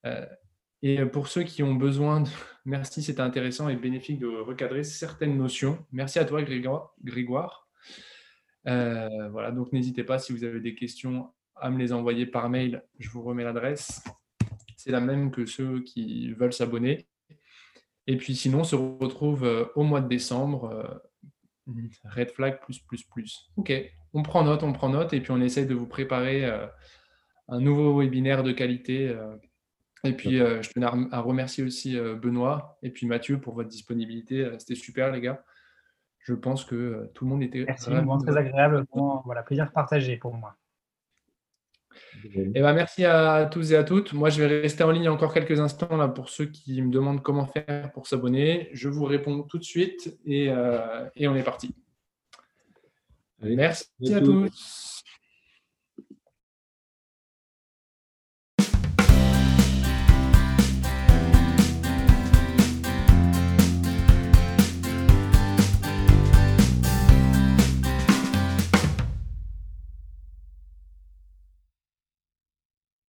Euh, et pour ceux qui ont besoin, de... merci, c'était intéressant et bénéfique de recadrer certaines notions. Merci à toi, Grégoire. voilà, donc n'hésitez pas si vous avez des questions à me les envoyer par mail. Je vous remets l'adresse. C'est la même que ceux qui veulent s'abonner. Et puis sinon, on se retrouve euh, au mois de décembre. Euh, red flag plus, plus, plus. OK, on prend note, on prend note, et puis on essaie de vous préparer euh, un nouveau webinaire de qualité. Et puis, je tenais à remercier aussi Benoît et puis Mathieu pour votre disponibilité. C'était super, les gars. Je pense que tout le monde était. Merci, vraiment très agréable. voilà, plaisir partagé pour moi. Eh ben, merci à tous et à toutes. Moi, je vais rester en ligne encore quelques instants là, pour ceux qui me demandent comment faire pour s'abonner. Je vous réponds tout de suite et, euh, on est parti. merci à tous.